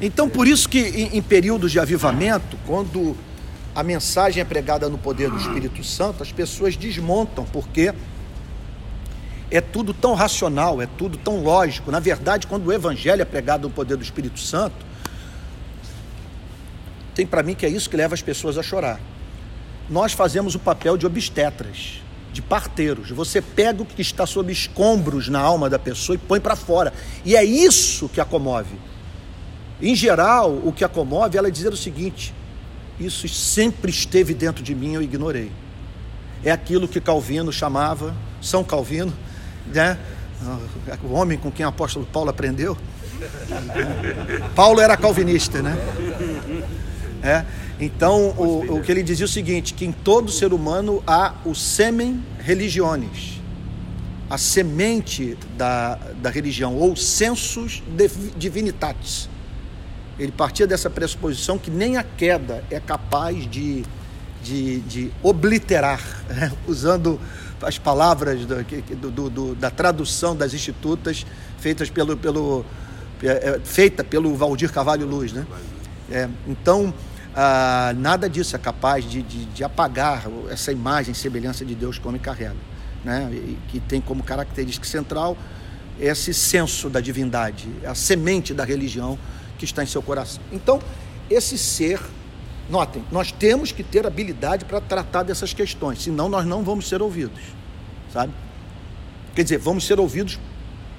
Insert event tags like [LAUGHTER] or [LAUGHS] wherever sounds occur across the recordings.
Então, por isso que em, em períodos de avivamento, quando a mensagem é pregada no poder do Espírito Santo, as pessoas desmontam, porque é tudo tão racional, é tudo tão lógico. Na verdade, quando o Evangelho é pregado no poder do Espírito Santo, tem para mim que é isso que leva as pessoas a chorar. Nós fazemos o papel de obstetras, de parteiros. Você pega o que está sob escombros na alma da pessoa e põe para fora. E é isso que a comove. Em geral, o que a comove é ela dizer o seguinte: isso sempre esteve dentro de mim, eu ignorei. É aquilo que Calvino chamava, São Calvino, né? o homem com quem o apóstolo Paulo aprendeu. Paulo era calvinista, né? É, então, o, o que ele dizia é o seguinte: que em todo ser humano há o sêmen religiones, a semente da, da religião, ou sensus divinitatis. Ele partia dessa pressuposição que nem a queda é capaz de, de, de obliterar, né? [LAUGHS] usando as palavras do, do, do, da tradução das institutas feitas pelo, pelo, é, é, feita pelo Valdir Carvalho Luz. Né? É, então, ah, nada disso é capaz de, de, de, apagar essa imagem, semelhança de Deus que o homem carrega, né? E, que tem como característica central esse senso da divindade, a semente da religião que está em seu coração. Então, esse ser, notem, nós temos que ter habilidade para tratar dessas questões, senão nós não vamos ser ouvidos, sabe? Quer dizer, vamos ser ouvidos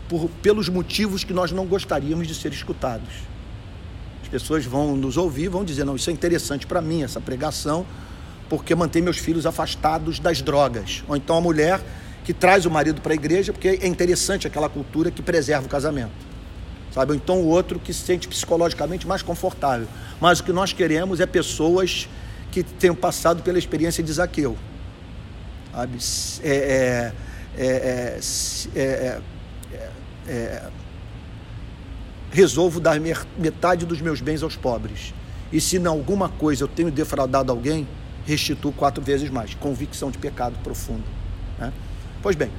por, pelos motivos que nós não gostaríamos de ser escutados. As pessoas vão nos ouvir, vão dizer: não, isso é interessante para mim, essa pregação, porque mantém meus filhos afastados das drogas. Ou então a mulher que traz o marido para a igreja, porque é interessante aquela cultura que preserva o casamento. Sabe? Ou então o outro que se sente psicologicamente mais confortável. Mas o que nós queremos é pessoas que tenham passado pela experiência de Zaqueu. Sabe? É, é, é, é é, resolvo dar metade dos meus bens aos pobres. E se em alguma coisa eu tenho defraudado alguém, restituo quatro vezes mais. Convicção de pecado profundo. Né? Pois bem,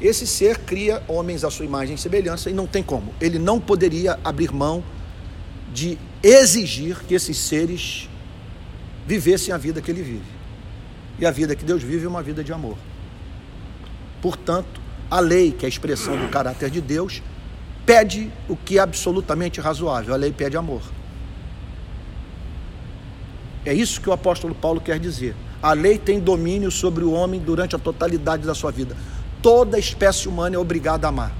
esse ser cria homens à sua imagem e semelhança e não tem como. Ele não poderia abrir mão de exigir que esses seres vivessem a vida que ele vive. E a vida que Deus vive é uma vida de amor. Portanto, a lei, que é a expressão do caráter de Deus, pede o que é absolutamente razoável. A lei pede amor. É isso que o apóstolo Paulo quer dizer. A lei tem domínio sobre o homem durante a totalidade da sua vida. Toda espécie humana é obrigada a amar.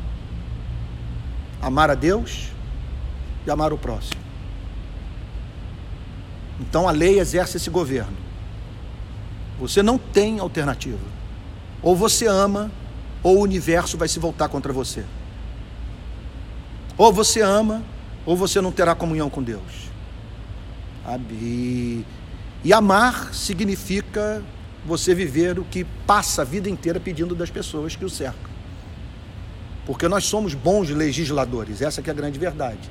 Amar a Deus e amar o próximo. Então a lei exerce esse governo. Você não tem alternativa. Ou você ama ou o universo vai se voltar contra você. Ou você ama, ou você não terá comunhão com Deus. E, e amar significa você viver o que passa a vida inteira pedindo das pessoas que o cercam. Porque nós somos bons legisladores, essa é a grande verdade.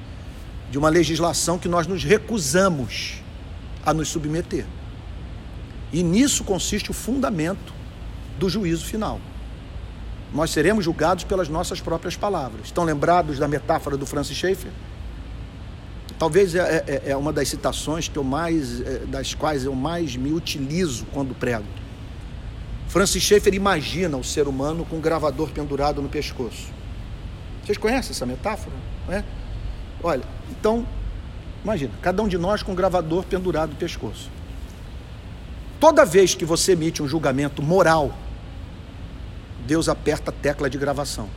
De uma legislação que nós nos recusamos a nos submeter. E nisso consiste o fundamento do juízo final nós seremos julgados pelas nossas próprias palavras. Estão lembrados da metáfora do Francis Schaeffer? Talvez é, é, é uma das citações que eu mais, é, das quais eu mais me utilizo quando prego. Francis Schaeffer imagina o ser humano com um gravador pendurado no pescoço. Vocês conhecem essa metáfora? É? Olha, então, imagina, cada um de nós com um gravador pendurado no pescoço. Toda vez que você emite um julgamento moral Deus aperta a tecla de gravação.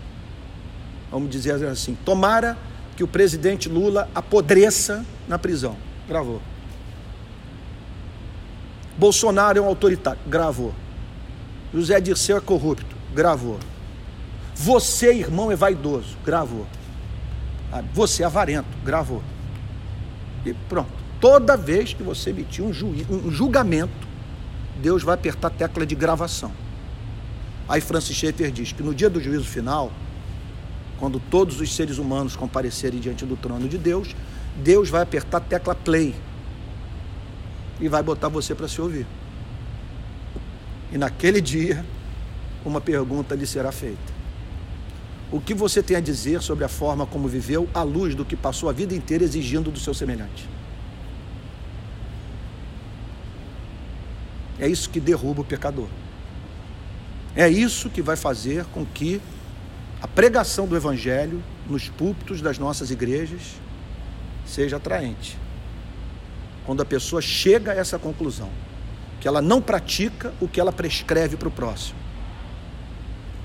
Vamos dizer assim: tomara que o presidente Lula apodreça na prisão. Gravou. Bolsonaro é um autoritário. Gravou. José Dirceu é corrupto. Gravou. Você, irmão, é vaidoso. Gravou. Ah, você é avarento. Gravou. E pronto. Toda vez que você emitir um, um julgamento, Deus vai apertar a tecla de gravação. Aí Francis Schaeffer diz que no dia do juízo final, quando todos os seres humanos comparecerem diante do trono de Deus, Deus vai apertar a tecla play e vai botar você para se ouvir. E naquele dia, uma pergunta lhe será feita: o que você tem a dizer sobre a forma como viveu à luz do que passou a vida inteira exigindo do seu semelhante. É isso que derruba o pecador. É isso que vai fazer com que a pregação do Evangelho nos púlpitos das nossas igrejas seja atraente. Quando a pessoa chega a essa conclusão, que ela não pratica o que ela prescreve para o próximo.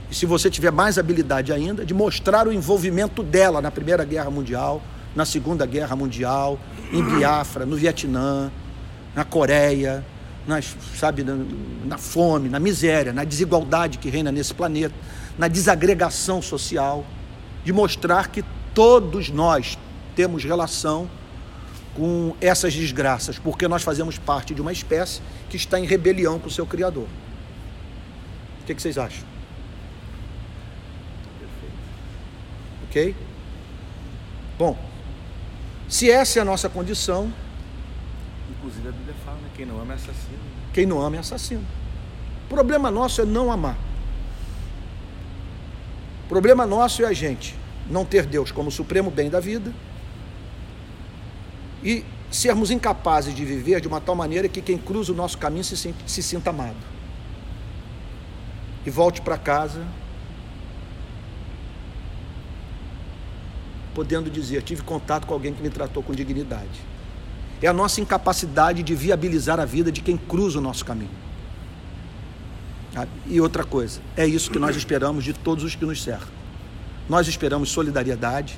E se você tiver mais habilidade ainda, de mostrar o envolvimento dela na Primeira Guerra Mundial, na Segunda Guerra Mundial, em Biafra, no Vietnã, na Coreia, nas, sabe, na, na fome, na miséria, na desigualdade que reina nesse planeta, na desagregação social, de mostrar que todos nós temos relação com essas desgraças, porque nós fazemos parte de uma espécie que está em rebelião com o seu Criador. O que, que vocês acham? Ok? Bom, se essa é a nossa condição, Inclusive a Bíblia fala, né? Quem não ama é assassino. quem não ama é assassino. O problema nosso é não amar. O problema nosso é a gente não ter Deus como supremo bem da vida e sermos incapazes de viver de uma tal maneira que quem cruza o nosso caminho se, sente- se sinta amado. E volte para casa podendo dizer: tive contato com alguém que me tratou com dignidade. É a nossa incapacidade de viabilizar a vida de quem cruza o nosso caminho. Sabe? E outra coisa, é isso que nós esperamos de todos os que nos cercam. Nós esperamos solidariedade,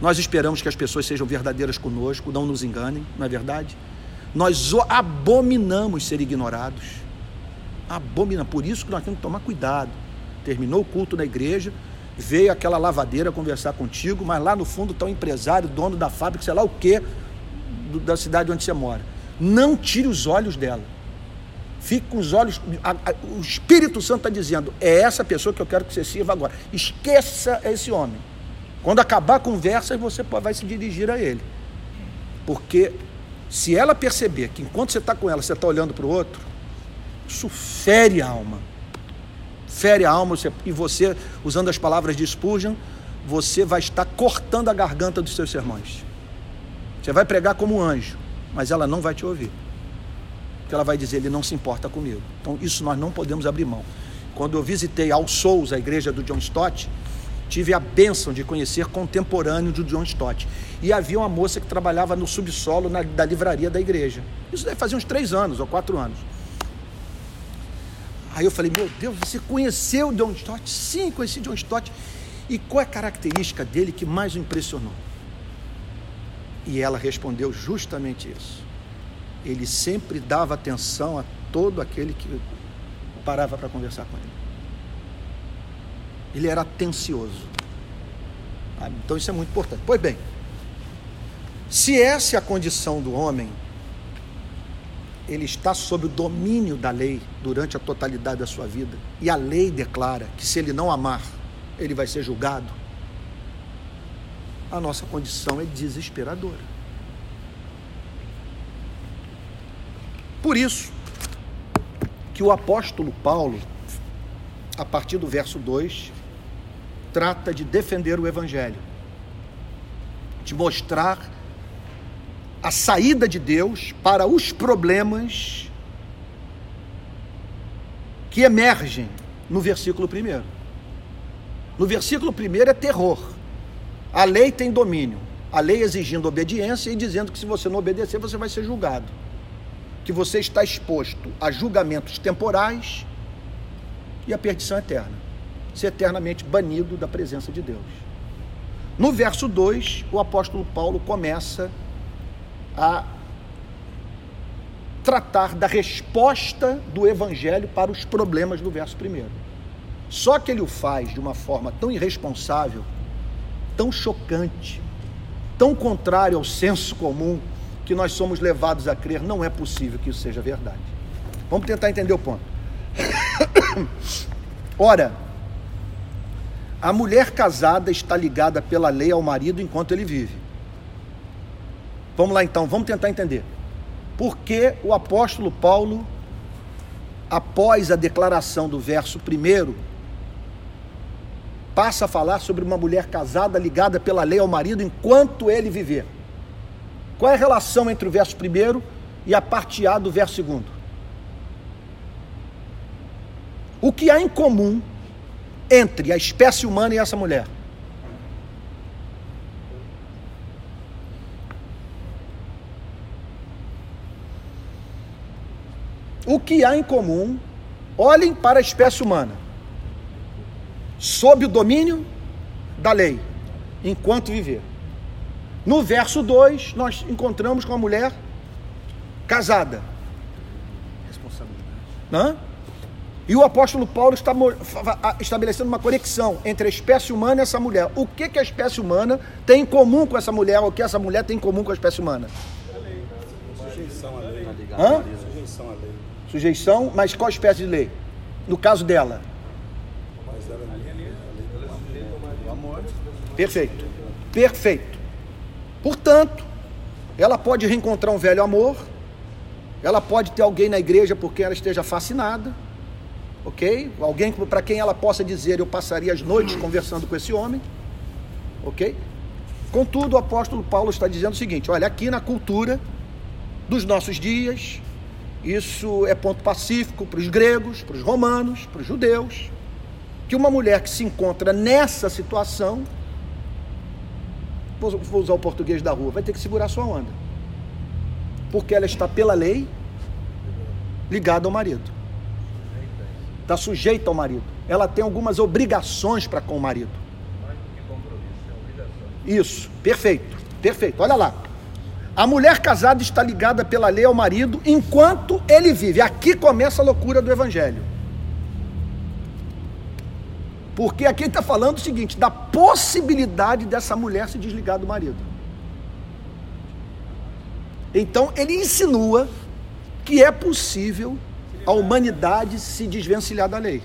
nós esperamos que as pessoas sejam verdadeiras conosco, não nos enganem, não é verdade? Nós abominamos ser ignorados. Abominamos. Por isso que nós temos que tomar cuidado. Terminou o culto na igreja, veio aquela lavadeira conversar contigo, mas lá no fundo está o empresário, dono da fábrica, sei lá o quê, do- da cidade onde você mora. Não tire os olhos dela. Fique com os olhos. a- a- o Espírito Santo está dizendo: é essa pessoa que eu quero que você sirva agora. Esqueça esse homem. Quando acabar a conversa, você vai se dirigir a ele. Porque se ela perceber que enquanto você está com ela, você está olhando para o outro, isso fere a alma. Fere a alma e você, usando as palavras de Spurgeon, você vai estar cortando a garganta dos seus sermões. Você vai pregar como um anjo, mas ela não vai te ouvir. Porque ela vai dizer, ele não se importa comigo. Então, isso nós não podemos abrir mão. Quando eu visitei Al Souls, a igreja do John Stott, tive a bênção de conhecer contemporâneo do John Stott. E havia uma moça que trabalhava no subsolo na- da livraria da igreja. Isso deve fazer uns três anos ou quatro anos. Aí eu falei, meu Deus, você conheceu John Stott? Sim, conheci John Stott. E qual é a característica dele que mais o impressionou? E ela respondeu justamente isso. Ele sempre dava atenção a todo aquele que parava para conversar com ele. Ele era atencioso. Então isso é muito importante. Pois bem, se essa é a condição do homem, ele está sob o domínio da lei durante a totalidade da sua vida, e a lei declara que se ele não amar, ele vai ser julgado. A nossa condição é desesperadora. Por isso que o apóstolo Paulo, a partir do verso 2, trata de defender o evangelho, de mostrar a saída de Deus para os problemas que emergem no versículo 1. No versículo 1 é terror. A lei tem domínio. A lei exigindo obediência e dizendo que se você não obedecer, você vai ser julgado. Que você está exposto a julgamentos temporais e a perdição eterna. Ser eternamente banido da presença de Deus. No verso 2, o apóstolo Paulo começa a tratar da resposta do evangelho para os problemas do verso 1. Só que ele o faz de uma forma tão irresponsável, tão chocante, tão contrário ao senso comum, que nós somos levados a crer, não é possível que isso seja verdade. Vamos tentar entender o ponto. [COUGHS] Ora, a mulher casada está ligada pela lei ao marido enquanto ele vive. Vamos lá então, vamos tentar entender. Por que o apóstolo Paulo, após a declaração do verso primeiro, passa a falar sobre uma mulher casada ligada pela lei ao marido enquanto ele viver. Qual é a relação entre o verso primeiro e a parte A do verso segundo? O que há em comum entre a espécie humana e essa mulher? O que há em comum? Olhem para a espécie humana, sob o domínio da lei, enquanto viver. No verso 2, nós encontramos com a mulher casada. Responsabilidade. Hã? E o apóstolo Paulo está estabelecendo uma conexão entre a espécie humana e essa mulher. O que, que a espécie humana tem em comum com essa mulher? O que essa mulher tem em comum com a espécie humana? Sujeição à lei. Hã? Sujeição à lei. Sujeição, mas qual espécie de lei? No caso dela. Perfeito. Perfeito. Portanto, ela pode reencontrar um velho amor, ela pode ter alguém na igreja porque ela esteja fascinada, ok? Alguém para quem ela possa dizer: Eu passaria as noites conversando com esse homem, ok? Contudo, o apóstolo Paulo está dizendo o seguinte: olha, aqui na cultura dos nossos dias, isso é ponto pacífico para os gregos, para os romanos, para os judeus, que uma mulher que se encontra nessa situação, vou usar o português da rua, vai ter que segurar sua onda, porque ela está pela lei ligada ao marido está sujeita ao marido. Ela tem algumas obrigações para com o marido. Isso, perfeito, perfeito. Olha lá. A mulher casada está ligada pela lei ao marido enquanto ele vive. Aqui começa a loucura do evangelho. Porque aqui está falando o seguinte: da possibilidade dessa mulher se desligar do marido. Então ele insinua que é possível a humanidade se desvencilhar da lei.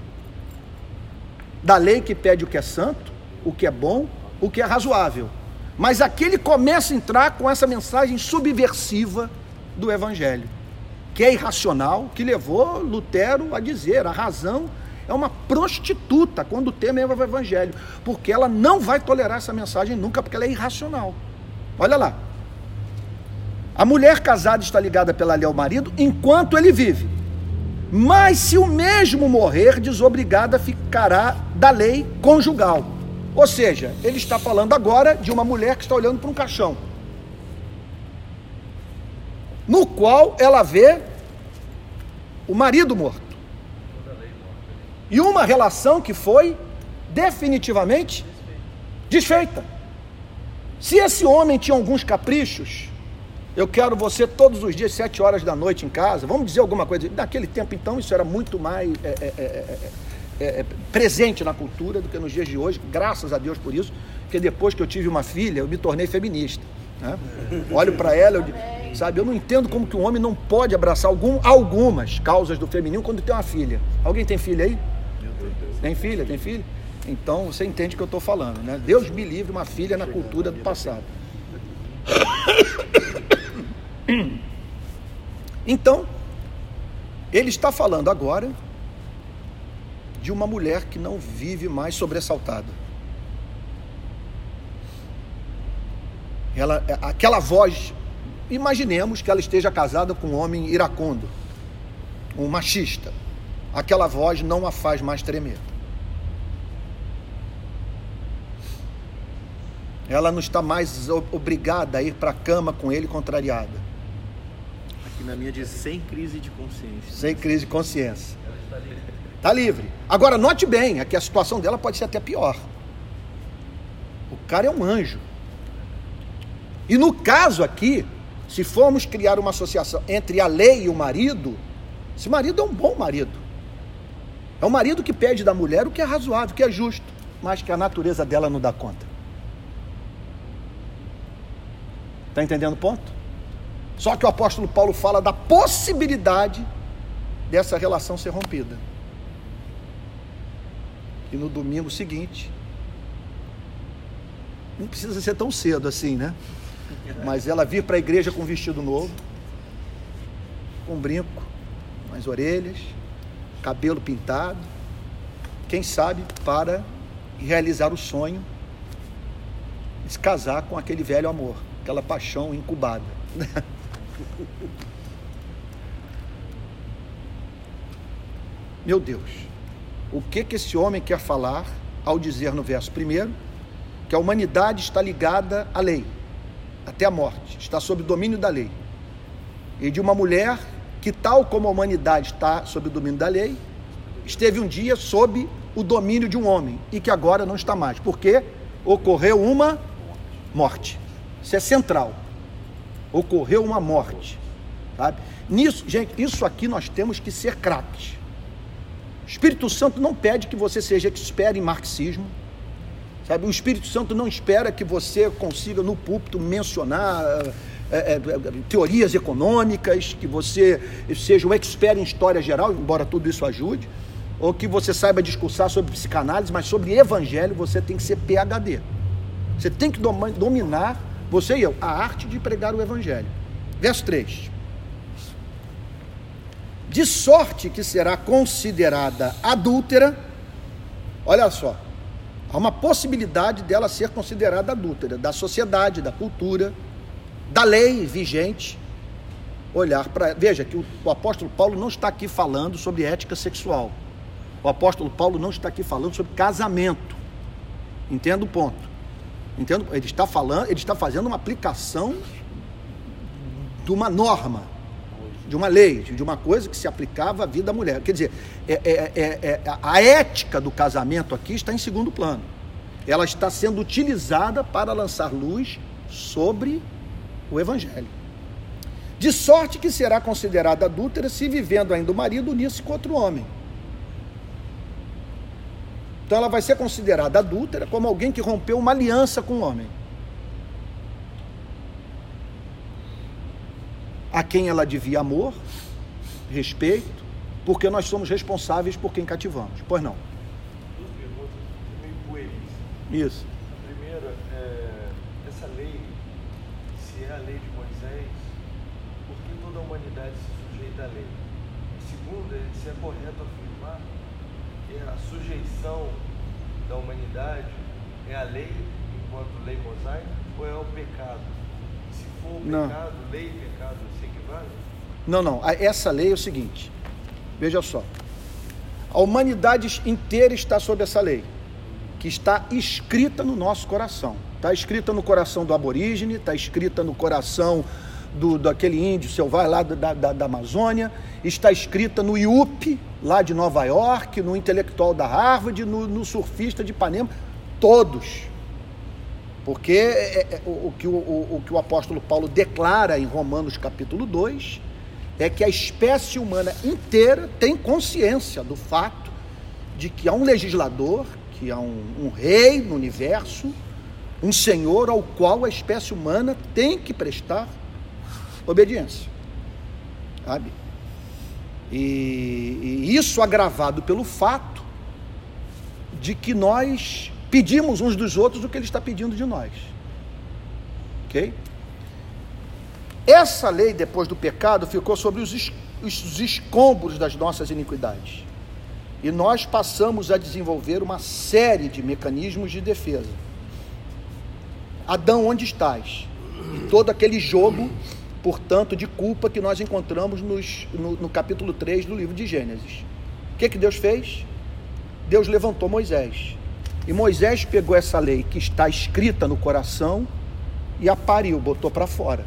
Da lei que pede o que é santo, o que é bom, o que é razoável. Mas aqui ele começa a entrar com essa mensagem subversiva do Evangelho, que é irracional, que levou Lutero a dizer: a razão é uma prostituta quando o é o Evangelho, porque ela não vai tolerar essa mensagem nunca, porque ela é irracional. Olha lá. A mulher casada está ligada pela lei ao marido enquanto ele vive. Mas se o mesmo morrer, desobrigada ficará da lei conjugal. Ou seja, ele está falando agora de uma mulher que está olhando para um caixão, no qual ela vê o marido morto. E uma relação que foi definitivamente desfeita. Se esse homem tinha alguns caprichos, eu quero você todos os dias, sete horas da noite em casa. Vamos dizer alguma coisa. Naquele tempo, então, isso era muito mais é é é, é, é, é, presente na cultura do que nos dias de hoje. Graças a Deus por isso. Porque depois que eu tive uma filha, eu me tornei feminista. Né? [LAUGHS] Olho para ela, eu, sabe? Eu não entendo como que um homem não pode abraçar algum, algumas causas do feminino quando tem uma filha. Alguém tem filha aí? Tem filha? Tem filha? Então você entende o que eu estou falando, né? Deus me livre uma filha na cultura do passado. [COUGHS] Então, ele está falando agora de uma mulher que não vive mais sobressaltada. Ela, aquela voz, imaginemos que ela esteja casada com um homem iracundo, um machista. Aquela voz não a faz mais tremer. Ela não está mais obrigada a ir para a cama com ele contrariada Aqui na minha diz sem crise de consciência. Sem crise de consciência. Está livre. Agora, note bem, aqui a situação dela pode ser até pior. O cara é um anjo. E no caso aqui, se formos criar uma associação entre a lei e o marido, esse marido é um bom marido. É um marido que pede da mulher o que é razoável, o que é justo, mas que a natureza dela não dá conta. Está entendendo o ponto? Só que o apóstolo Paulo fala da possibilidade dessa relação ser rompida. E no domingo seguinte, não precisa ser tão cedo assim, né? Mas ela vir para a igreja com um vestido novo, com um brinco nas orelhas, cabelo pintado, quem sabe para realizar o sonho de se casar com aquele velho amor, aquela paixão incubada. Meu Deus, o que que esse homem quer falar ao dizer no verso primeiro que a humanidade está ligada à lei, até a morte, está sob o domínio da lei. E de uma mulher que, tal como a humanidade está sob o domínio da lei, esteve um dia sob o domínio de um homem e que agora não está mais, porque ocorreu uma morte. Isso é central. Ocorreu uma morte, sabe? Nisso, gente, isso aqui nós temos que ser craques. O Espírito Santo não pede que você seja expert em marxismo, sabe? O Espírito Santo não espera que você consiga no púlpito mencionar é, é, teorias econômicas, que você seja um expert em história geral, embora tudo isso ajude ou que você saiba discursar sobre psicanálise, mas sobre evangelho você tem que ser PhD. Você tem que dominar, você e eu, a arte de pregar o evangelho. Verso 3. De sorte que será considerada adúltera, olha só, há uma possibilidade dela ser considerada adúltera, da sociedade, da cultura, da lei vigente. Olhar para. Veja que o, o apóstolo Paulo não está aqui falando sobre ética sexual. O apóstolo Paulo não está aqui falando sobre casamento. Entenda o ponto. Entendo? Ele está falando, ele está fazendo uma aplicação de uma norma, de uma lei, de uma coisa que se aplicava à vida da mulher. Quer dizer, é, é, é, é a ética do casamento aqui está em segundo plano. Ela está sendo utilizada para lançar luz sobre o evangelho. De sorte que será considerada adúltera se vivendo ainda o marido unir-se com outro homem. Então ela vai ser considerada adúltera como alguém que rompeu uma aliança com o homem. A quem ela devia amor, respeito, porque nós somos responsáveis por quem cativamos. Pois não? Duas perguntas meio pueris. Isso. A primeira, é, essa lei, se é a lei de Moisés, por que toda a humanidade se sujeita à lei? A segunda, é se é correto afirmar da humanidade é a lei enquanto lei mosaica ou é o pecado? Se for o Não. pecado, lei e pecado se equivalem? Não, não. Essa lei é o seguinte. Veja só. A humanidade inteira está sob essa lei, que está escrita no nosso coração. Está escrita no coração do aborígene, está escrita no coração do, daquele índio selvagem lá da, da, da Amazônia, está escrita no IUP, lá de Nova York, no intelectual da Harvard, no, no surfista de Ipanema, todos. Porque é, é, o, o que o, o, o que o apóstolo Paulo declara em Romanos capítulo 2 é que a espécie humana inteira tem consciência do fato de que há um legislador, que há um, um rei no universo, um senhor ao qual a espécie humana tem que prestar obediência. Sabe? E, e isso agravado pelo fato de que nós pedimos uns dos outros o que ele está pedindo de nós. Ok? Essa lei, depois do pecado, ficou sobre os, es- os escombros das nossas iniquidades. E nós passamos a desenvolver uma série de mecanismos de defesa. Adão, onde estás? Todo aquele jogo, portanto, de culpa que nós encontramos nos- no, no capítulo 3 do livro de Gênesis. O que, que Deus fez? Deus levantou Moisés. E Moisés pegou essa lei que está escrita no coração e a pariu, botou para fora.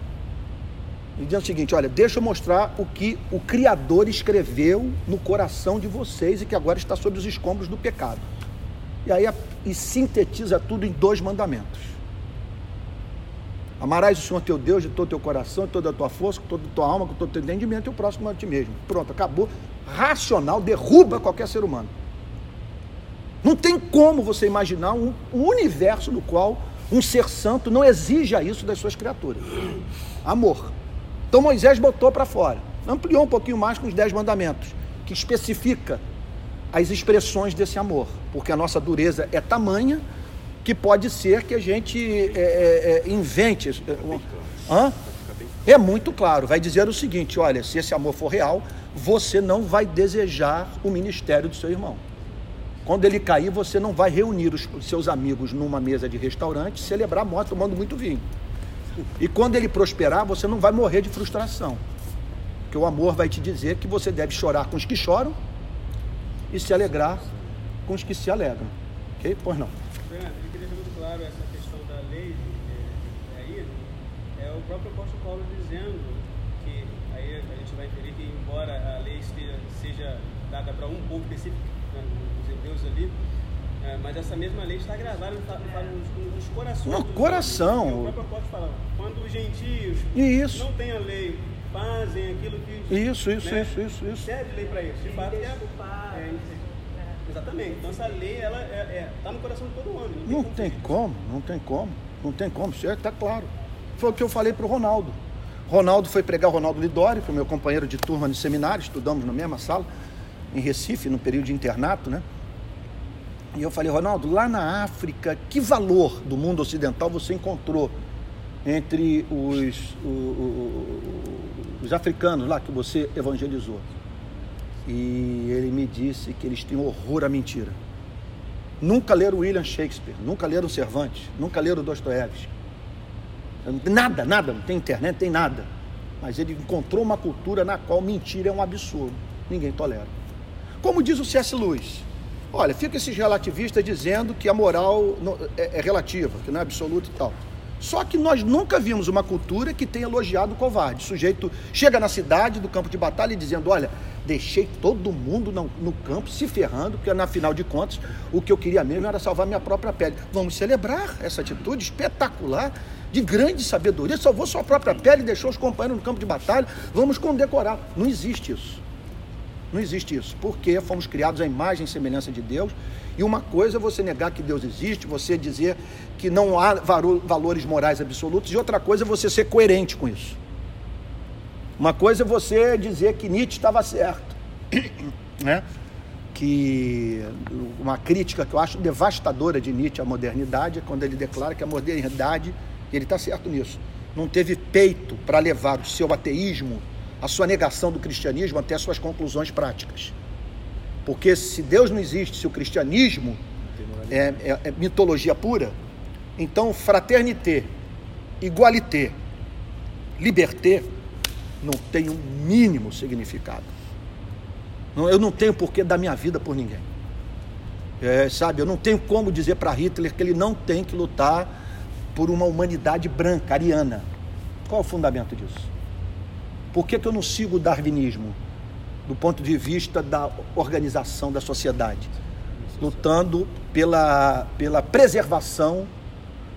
E diz o seguinte: olha, deixa eu mostrar o que o Criador escreveu no coração de vocês e que agora está sob os escombros do pecado. E aí e sintetiza tudo em dois mandamentos. Amarás o Senhor teu Deus de todo o teu coração, de toda a tua força, com toda a tua alma, com todo o teu entendimento e o próximo a ti mesmo. Pronto, acabou. Racional, derruba qualquer ser humano. Não tem como você imaginar um, um universo no qual um ser santo não exija isso das suas criaturas. Amor. Então Moisés botou para fora. Ampliou um pouquinho mais com os dez mandamentos, que especifica as expressões desse amor. Porque a nossa dureza é tamanha que pode ser que a gente é, é, é, invente. é, Hã? É muito claro. Vai dizer o seguinte: olha, se esse amor for real, você não vai desejar o ministério do seu irmão. Quando ele cair, você não vai reunir os seus amigos numa mesa de restaurante, celebrar a morte tomando muito vinho. E quando ele prosperar, você não vai morrer de frustração. Porque o amor vai te dizer que você deve chorar com os que choram e se alegrar com os que se alegram. Ok? Pois não. Fernando, eu queria deixar muito claro essa questão da lei é, aí, é o próprio apóstolo Paulo dizendo que aí a gente vai entender que embora a lei seja, seja dada para um povo específico, né, os hebreus ali, é, mas essa mesma lei está gravada nos, nos, nos corações. No coração. O próprio apóstolo fala, quando os gentios Isso. não têm a lei, fazem aquilo que... Isso, isso, né, isso, isso, isso. Serve lei para isso. De fato, é, é, Exatamente. Então essa lei, ela está é, é, tá no coração de todo homem. Não, não tem, como, não tem como, não tem como, isso está claro. Foi o que eu falei para o Ronaldo. Ronaldo foi pregar, o Ronaldo Lidori, foi meu companheiro de turma no seminário, estudamos na mesma sala, em Recife, no período de internato, né? E eu falei, Ronaldo, lá na África, que valor do mundo ocidental você encontrou entre os, os, os africanos lá que você evangelizou? E ele me disse que eles têm horror à mentira. Nunca leram William Shakespeare, nunca leram Cervantes, nunca leram Dostoiévski. Nada, nada, não tem internet, não tem nada. Mas ele encontrou uma cultura na qual mentira é um absurdo. Ninguém tolera. Como diz o C.S. Lewis, olha, fica esses relativistas dizendo que a moral é, é relativa, que não é absoluta e tal. Só que nós nunca vimos uma cultura que tenha elogiado o covarde. O sujeito chega na cidade, do campo de batalha, dizendo: Olha, deixei todo mundo no, no, campo se ferrando, porque na final de contas o que eu queria mesmo era salvar minha própria pele. Vamos celebrar essa atitude espetacular, de grande sabedoria. Salvou sua própria pele deixou os companheiros no campo de batalha. Vamos condecorar. Não existe isso. Não existe isso, porque fomos criados à imagem e semelhança de Deus. E uma coisa é você negar que Deus existe, você dizer que não há valores morais absolutos, e outra coisa é você ser coerente com isso. Uma coisa é você dizer que Nietzsche estava certo, [COUGHS] né? que uma crítica que eu acho devastadora de Nietzsche à modernidade é quando ele declara que a modernidade, ele está certo nisso, não teve peito para levar o seu ateísmo, a sua negação do cristianismo até as suas conclusões práticas. Porque se Deus não existe, se o cristianismo é, é, é mitologia pura, então fraternité, igualité, liberté não tem um mínimo significado. Eu não tenho porquê dar minha vida por ninguém. É, sabe, eu não tenho como dizer para Hitler que ele não tem que lutar por uma humanidade branca, ariana. Qual o fundamento disso? Por que, que eu não sigo o darwinismo do ponto de vista da organização da sociedade? Lutando pela, pela preservação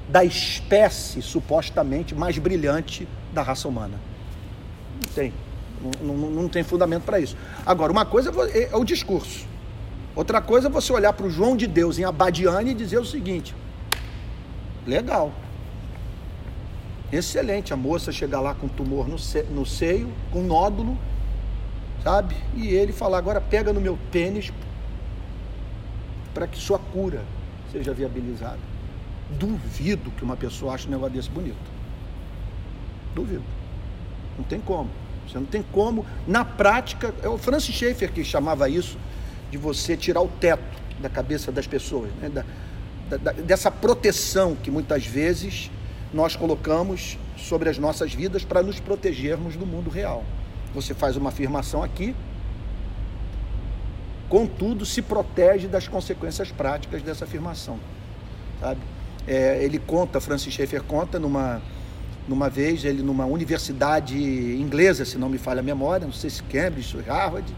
da espécie supostamente mais brilhante da raça humana. Não tem. Não, não, não tem fundamento para isso. Agora, uma coisa é, é o discurso. Outra coisa é você olhar para o João de Deus em Abadiane e dizer o seguinte: legal. Excelente. A moça chegar lá com tumor no, se, no seio, com nódulo, sabe? E ele falar: agora pega no meu pênis para que sua cura seja viabilizada. Duvido que uma pessoa ache um negócio desse bonito. Duvido. Não tem como. Você não tem como. Na prática, é o Francis Schaeffer que chamava isso de você tirar o teto da cabeça das pessoas, né? da, da, dessa proteção que muitas vezes nós colocamos sobre as nossas vidas para nos protegermos do mundo real. Você faz uma afirmação aqui, contudo se protege das consequências práticas dessa afirmação, sabe? É, ele conta, Francis Schaeffer conta numa numa vez, ele numa universidade inglesa, se não me falha a memória, não sei se Cambridge Harvard,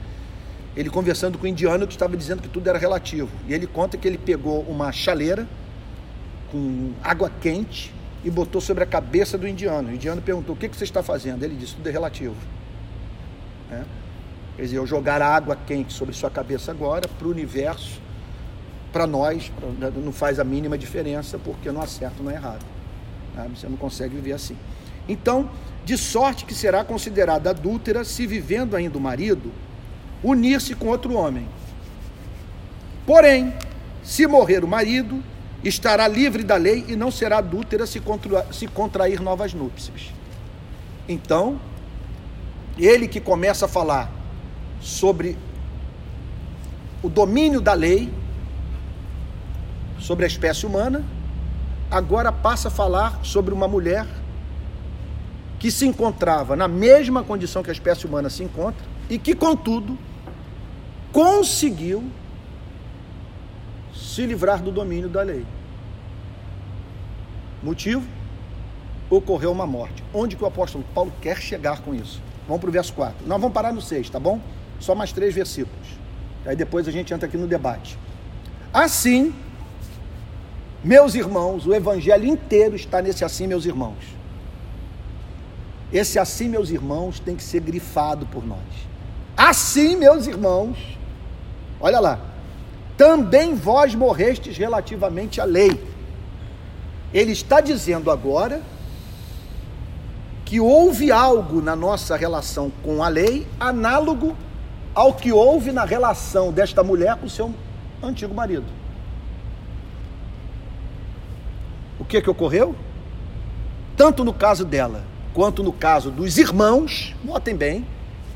ele conversando com um indiano que estava dizendo que tudo era relativo. E ele conta que ele pegou uma chaleira com água quente e botou sobre a cabeça do indiano. O indiano perguntou: O que, que você está fazendo? Ele disse: Tudo é relativo. É? Quer dizer, eu jogar água quente sobre sua cabeça agora, para o universo, para nós, não faz a mínima diferença, porque não acerto, não é errado. Você não consegue viver assim. Então, de sorte que será considerada adúltera se vivendo ainda o marido, unir-se com outro homem. Porém, se morrer o marido, estará livre da lei e não será adúltera se, contra, se contrair novas núpcias. Então, ele que começa a falar sobre o domínio da lei, sobre a espécie humana, agora passa a falar sobre uma mulher que se encontrava na mesma condição que a espécie humana se encontra e que, contudo, conseguiu se livrar do domínio da lei. Motivo? Ocorreu uma morte. Onde que o apóstolo Paulo quer chegar com isso? Vamos para o verso 4. Nós vamos parar no 6, tá bom? Só mais três versículos. Aí depois a gente entra aqui no debate. Assim, meus irmãos, o evangelho inteiro está nesse assim, meus irmãos. Esse assim, meus irmãos, tem que ser grifado por nós. Assim, meus irmãos, olha lá, também vós morrestes relativamente à lei. Ele está dizendo agora que houve algo na nossa relação com a lei análogo ao que houve na relação desta mulher com seu antigo marido. O que que ocorreu? Tanto no caso dela quanto no caso dos irmãos, notem bem,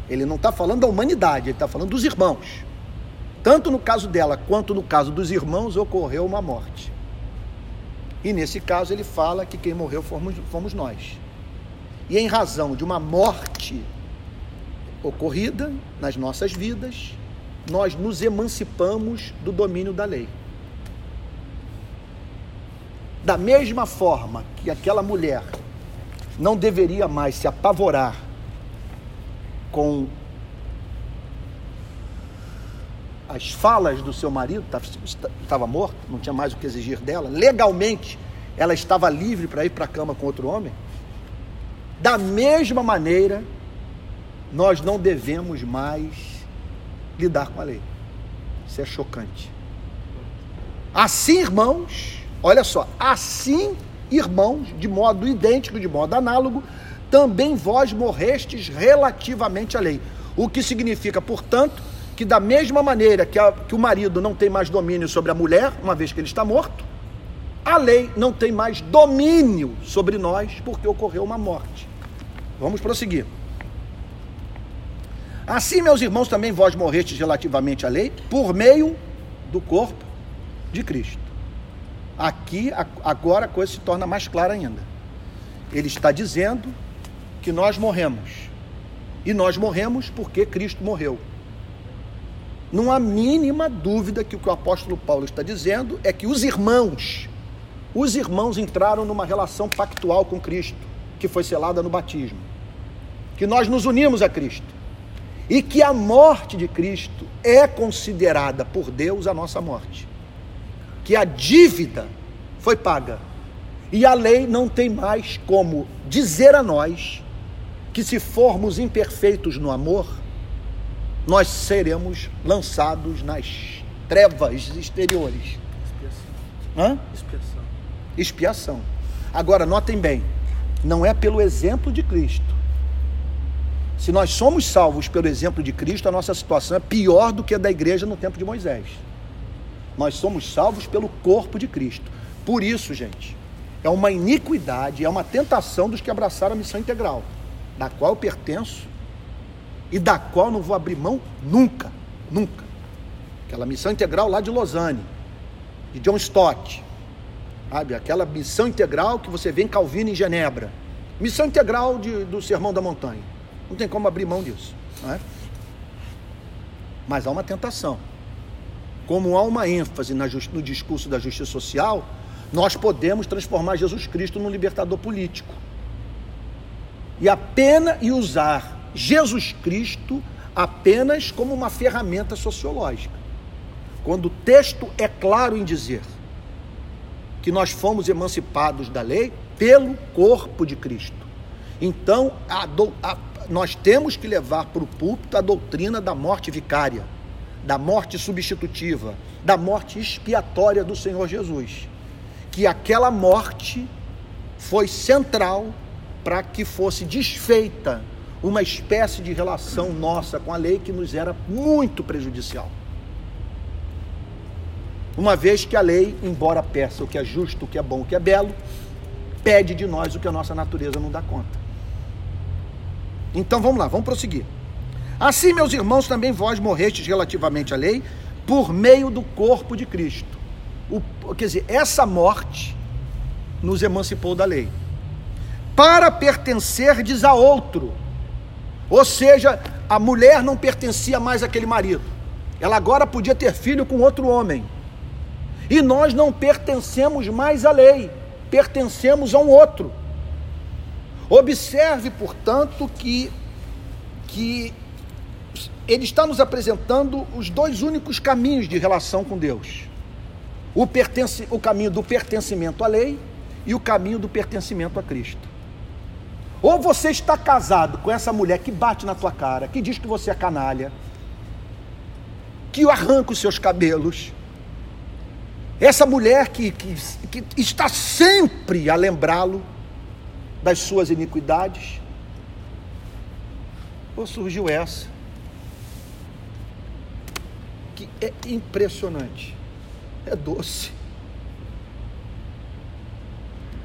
ele não está falando da humanidade, ele está falando dos irmãos. Tanto no caso dela quanto no caso dos irmãos ocorreu uma morte. E nesse caso ele fala que quem morreu fomos, fomos nós. E em razão de uma morte ocorrida nas nossas vidas, nós nos emancipamos do domínio da lei. Da mesma forma que aquela mulher não deveria mais se apavorar com as falas do seu marido, estava morto, não tinha mais o que exigir dela, legalmente ela estava livre para ir para a cama com outro homem. Da mesma maneira, nós não devemos mais lidar com a lei. Isso é chocante. Assim, irmãos, olha só, assim irmãos, de modo idêntico, de modo análogo, também vós morrestes relativamente à lei. O que significa, portanto, que da mesma maneira que, a, que o marido não tem mais domínio sobre a mulher, uma vez que ele está morto, a lei não tem mais domínio sobre nós porque ocorreu uma morte. Vamos prosseguir. Assim, meus irmãos, também vós morrestes relativamente à lei por meio do corpo de Cristo. Aqui, agora a coisa se torna mais clara ainda. Ele está dizendo que nós morremos. E nós morremos porque Cristo morreu. Não há mínima dúvida que o que o apóstolo Paulo está dizendo é que os irmãos, os irmãos entraram numa relação pactual com Cristo, que foi selada no batismo. Que nós nos unimos a Cristo. E que a morte de Cristo é considerada por Deus a nossa morte que a dívida foi paga. E a lei não tem mais como dizer a nós que se formos imperfeitos no amor, nós seremos lançados nas trevas exteriores. Expiação. Hã? Expiação. Expiação. Agora, notem bem, não é pelo exemplo de Cristo. Se nós somos salvos pelo exemplo de Cristo, a nossa situação é pior do que a da igreja no tempo de Moisés. Nós somos salvos pelo corpo de Cristo. Por isso, gente, é uma iniquidade, é uma tentação dos que abraçaram a missão integral, da qual eu pertenço e da qual não vou abrir mão nunca, nunca. Aquela missão integral lá de Lausanne, de John Stott, sabe? Aquela missão integral que você vê em Calvino em Genebra. Missão integral de, do Sermão da Montanha. Não tem como abrir mão disso. Não é? Mas há uma tentação como há uma ênfase no discurso da justiça social, nós podemos transformar Jesus Cristo num libertador político. E apenas e usar Jesus Cristo apenas como uma ferramenta sociológica. Quando o texto é claro em dizer que nós fomos emancipados da lei pelo corpo de Cristo. Então, a, a, nós temos que levar para o púlpito a doutrina da morte vicária da morte substitutiva, da morte expiatória do Senhor Jesus. Que aquela morte foi central para que fosse desfeita uma espécie de relação nossa com a lei que nos era muito prejudicial. Uma vez que a lei, embora peça o que é justo, o que é bom, o que é belo, pede de nós o que a nossa natureza não dá conta. Então vamos lá, vamos prosseguir. Assim, meus irmãos, também vós morrestes relativamente à lei por meio do corpo de Cristo. o, quer dizer, essa morte nos emancipou da lei. Para pertencerdes a outro. Ou seja, a mulher não pertencia mais àquele marido. Ela agora podia ter filho com outro homem. E nós não pertencemos mais à lei, pertencemos a um outro. Observe, portanto, que, que ele está nos apresentando os dois únicos caminhos de relação com Deus: o, pertence, o caminho do pertencimento à lei e o caminho do pertencimento a Cristo. Ou você está casado com essa mulher que bate na tua cara, que diz que você é canalha, que arranca os seus cabelos, essa mulher que, que, que está sempre a lembrá-lo das suas iniquidades, ou surgiu essa, que é impressionante, é doce,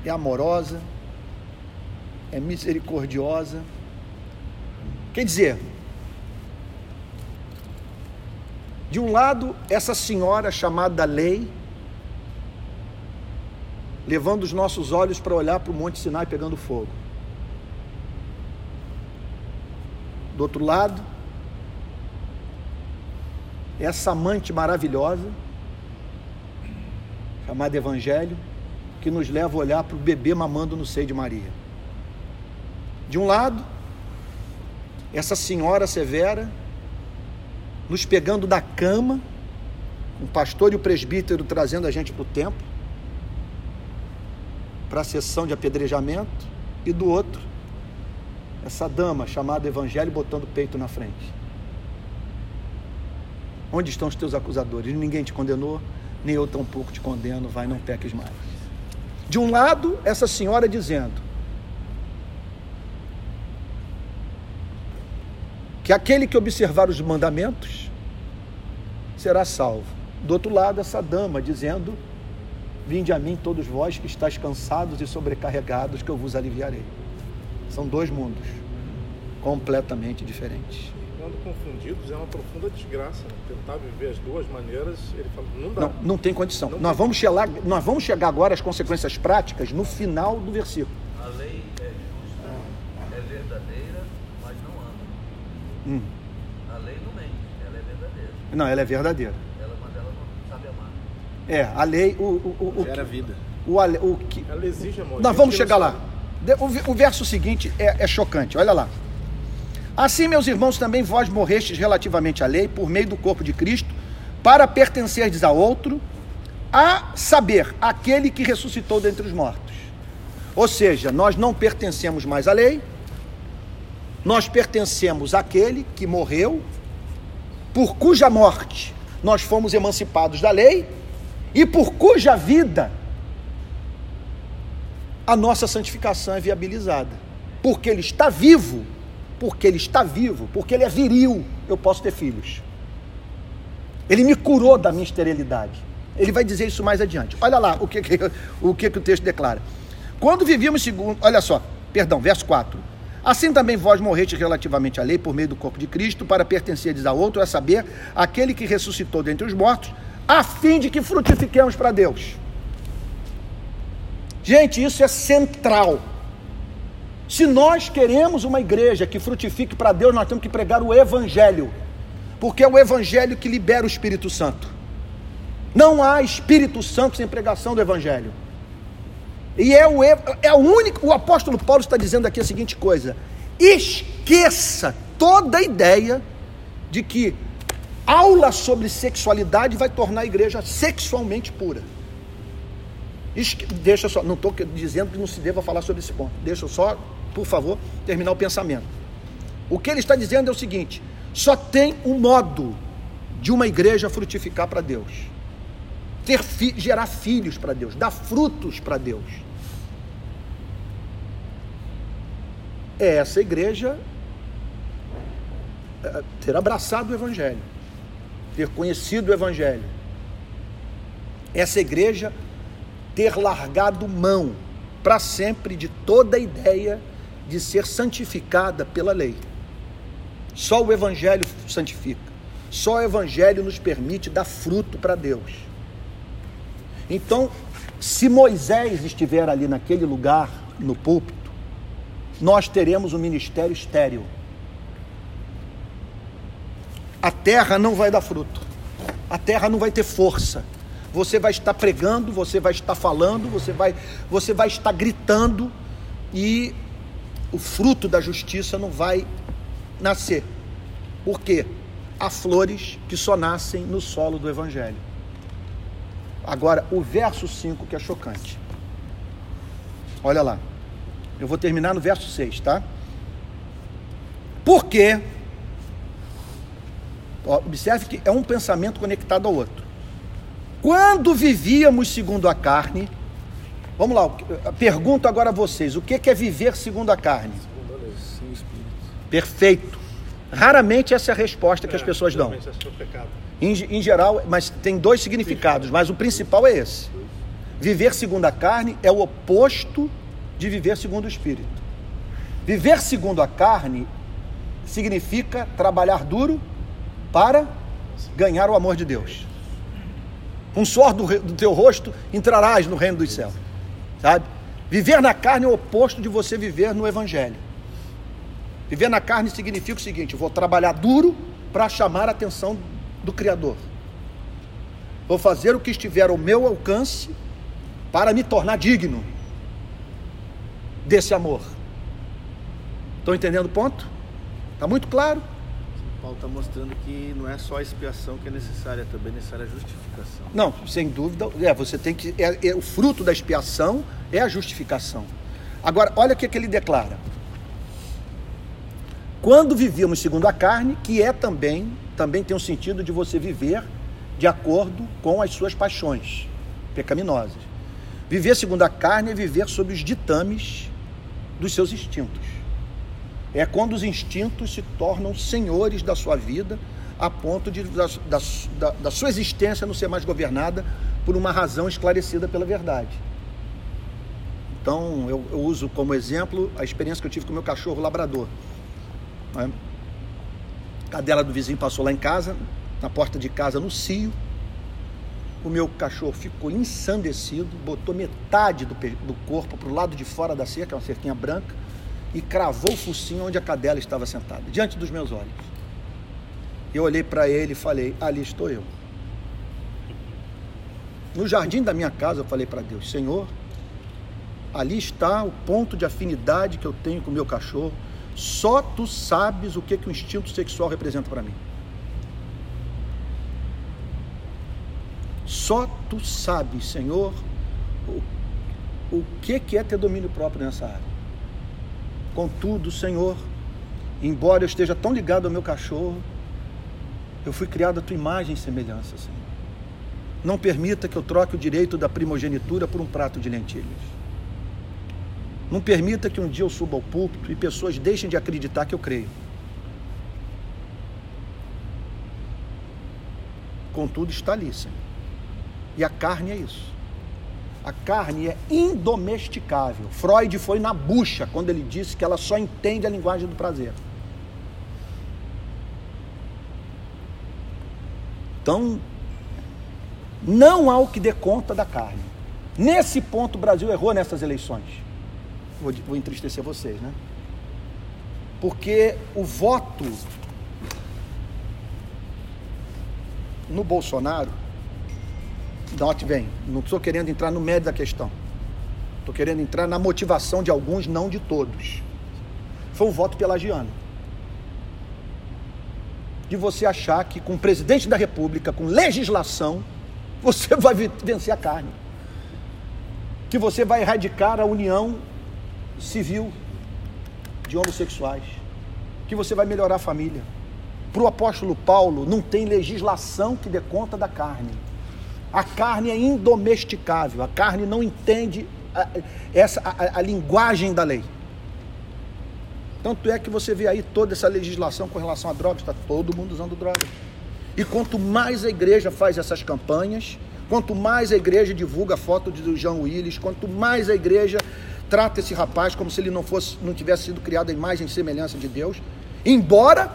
é amorosa, é misericordiosa. Quer dizer, de um lado, essa senhora chamada lei, levando os nossos olhos para olhar para o Monte Sinai pegando fogo. Do outro lado, essa amante maravilhosa, chamada Evangelho, que nos leva a olhar para o bebê mamando no seio de Maria. De um lado, essa senhora severa, nos pegando da cama, o pastor e o presbítero trazendo a gente para o templo, para a sessão de apedrejamento, e do outro, essa dama chamada Evangelho botando o peito na frente. Onde estão os teus acusadores? Ninguém te condenou, nem eu tampouco te condeno, vai, não peques mais. De um lado, essa senhora dizendo: que aquele que observar os mandamentos será salvo. Do outro lado, essa dama dizendo: Vinde a mim, todos vós que estáis cansados e sobrecarregados, que eu vos aliviarei. São dois mundos completamente diferentes. Quando confundidos, é uma profunda desgraça. Né? Tentar viver as duas maneiras, ele fala: não dá. Não, não tem condição. Não nós, tem vamos chegar, nós vamos chegar agora às consequências práticas no final do versículo. A lei Hum. A lei não mente, ela é verdadeira. Não, ela é verdadeira. Ela, mas ela não sabe amar. É, a lei, o, o, o, Gera vida. O, o, que... Ela exige amor. Nós vamos chegar lá. O, o verso seguinte é, é chocante, olha lá. Assim, meus irmãos, também vós morrestes relativamente à lei, por meio do corpo de Cristo, para pertencerdes a outro, a saber, aquele que ressuscitou dentre os mortos. Ou seja, nós não pertencemos mais à lei, nós pertencemos àquele que morreu, por cuja morte nós fomos emancipados da lei e por cuja vida a nossa santificação é viabilizada. Porque ele está vivo, porque ele está vivo, porque ele é viril, eu posso ter filhos. Ele me curou da minha esterilidade. Ele vai dizer isso mais adiante. Olha lá o que, [LAUGHS] o, que, que o texto declara. Quando vivíamos segundo, olha só, perdão, verso 4. Assim também vós morrete relativamente à lei por meio do corpo de Cristo, para pertencerdes a outro, a saber, aquele que ressuscitou dentre os mortos, a fim de que frutifiquemos para Deus. Gente, isso é central. Se nós queremos uma igreja que frutifique para Deus, nós temos que pregar o Evangelho, porque é o Evangelho que libera o Espírito Santo. Não há Espírito Santo sem pregação do Evangelho. E é o, é o único, o apóstolo Paulo está dizendo aqui a seguinte coisa: esqueça toda a ideia de que aula sobre sexualidade vai tornar a igreja sexualmente pura. Deixa só, não estou dizendo que não se deva falar sobre esse ponto. Deixa eu só, por favor, terminar o pensamento. O que ele está dizendo é o seguinte: só tem um modo de uma igreja frutificar para Deus. Ter fi, gerar filhos para Deus, dar frutos para Deus. é essa igreja é, ter abraçado o Evangelho, ter conhecido o Evangelho. Essa igreja ter largado mão para sempre de toda a ideia de ser santificada pela lei. Só o Evangelho santifica. Só o Evangelho nos permite dar fruto para Deus. Então, se Moisés estiver ali naquele lugar, no púlpito, nós teremos um ministério estéril. A terra não vai dar fruto, a terra não vai ter força. Você vai estar pregando, você vai estar falando, você vai, você vai estar gritando e o fruto da justiça não vai nascer. Por quê? Há flores que só nascem no solo do Evangelho. Agora, o verso 5 que é chocante. Olha lá. Eu vou terminar no verso 6, tá? Porque, observe que é um pensamento conectado ao outro. Quando vivíamos segundo a carne, vamos lá, pergunto agora a vocês: o que é viver segundo a carne? Segundo a lei, sim, espírito. Perfeito. Raramente essa é a resposta que é, as pessoas dão. É em, em geral, mas tem dois significados, mas o principal é esse. Viver segundo a carne é o oposto de viver segundo o espírito. Viver segundo a carne significa trabalhar duro para ganhar o amor de Deus. Com suor do, do teu rosto entrarás no reino dos céus. Sabe? Viver na carne é o oposto de você viver no evangelho. Viver na carne significa o seguinte: vou trabalhar duro para chamar a atenção do Criador. Vou fazer o que estiver ao meu alcance para me tornar digno desse amor. Estão entendendo o ponto? Está muito claro? Paulo está mostrando que não é só a expiação que é necessária, é também necessária a justificação. Não, sem dúvida. É, você tem que. É, é, o fruto da expiação é a justificação. Agora, olha o que, é que ele declara quando vivíamos segundo a carne, que é também, também tem um sentido de você viver de acordo com as suas paixões pecaminosas. Viver segundo a carne é viver sob os ditames dos seus instintos. É quando os instintos se tornam senhores da sua vida, a ponto de, da, da, da sua existência não ser mais governada por uma razão esclarecida pela verdade. Então, eu, eu uso como exemplo a experiência que eu tive com o meu cachorro labrador. Né? A cadela do vizinho passou lá em casa, na porta de casa, no cio. O meu cachorro ficou ensandecido, botou metade do, do corpo para o lado de fora da cerca, uma cerquinha branca, e cravou o focinho onde a cadela estava sentada, diante dos meus olhos. Eu olhei para ele e falei: Ali estou eu. No jardim da minha casa, eu falei para Deus: Senhor, ali está o ponto de afinidade que eu tenho com o meu cachorro só tu sabes o que, que o instinto sexual representa para mim. Só tu sabes, Senhor, o, o que, que é ter domínio próprio nessa área. Contudo, Senhor, embora eu esteja tão ligado ao meu cachorro, eu fui criado à tua imagem e semelhança, Senhor. Não permita que eu troque o direito da primogenitura por um prato de lentilhas. Não permita que um dia eu suba ao púlpito e pessoas deixem de acreditar que eu creio. Contudo, está ali, Senhor. E a carne é isso. A carne é indomesticável. Freud foi na bucha quando ele disse que ela só entende a linguagem do prazer. Então, não há o que dê conta da carne. Nesse ponto, o Brasil errou nessas eleições vou, vou entristecer vocês, né? Porque o voto no Bolsonaro, note bem, não estou querendo entrar no mérito da questão. Estou querendo entrar na motivação de alguns, não de todos. Foi um voto pelagiano. De você achar que com o presidente da República, com legislação, você vai vencer a carne. Que você vai erradicar a união civil de homossexuais, que você vai melhorar a família. Para o apóstolo Paulo, não tem legislação que dê conta da carne. A carne é indomesticável, a carne não entende a, essa, a, a linguagem da lei. Tanto é que você vê aí toda essa legislação com relação a drogas, está todo mundo usando droga. E quanto mais a igreja faz essas campanhas, quanto mais a igreja divulga a foto de João Willis, quanto mais a igreja trata esse rapaz como se ele não fosse, não tivesse sido criado a imagem e semelhança de Deus. Embora,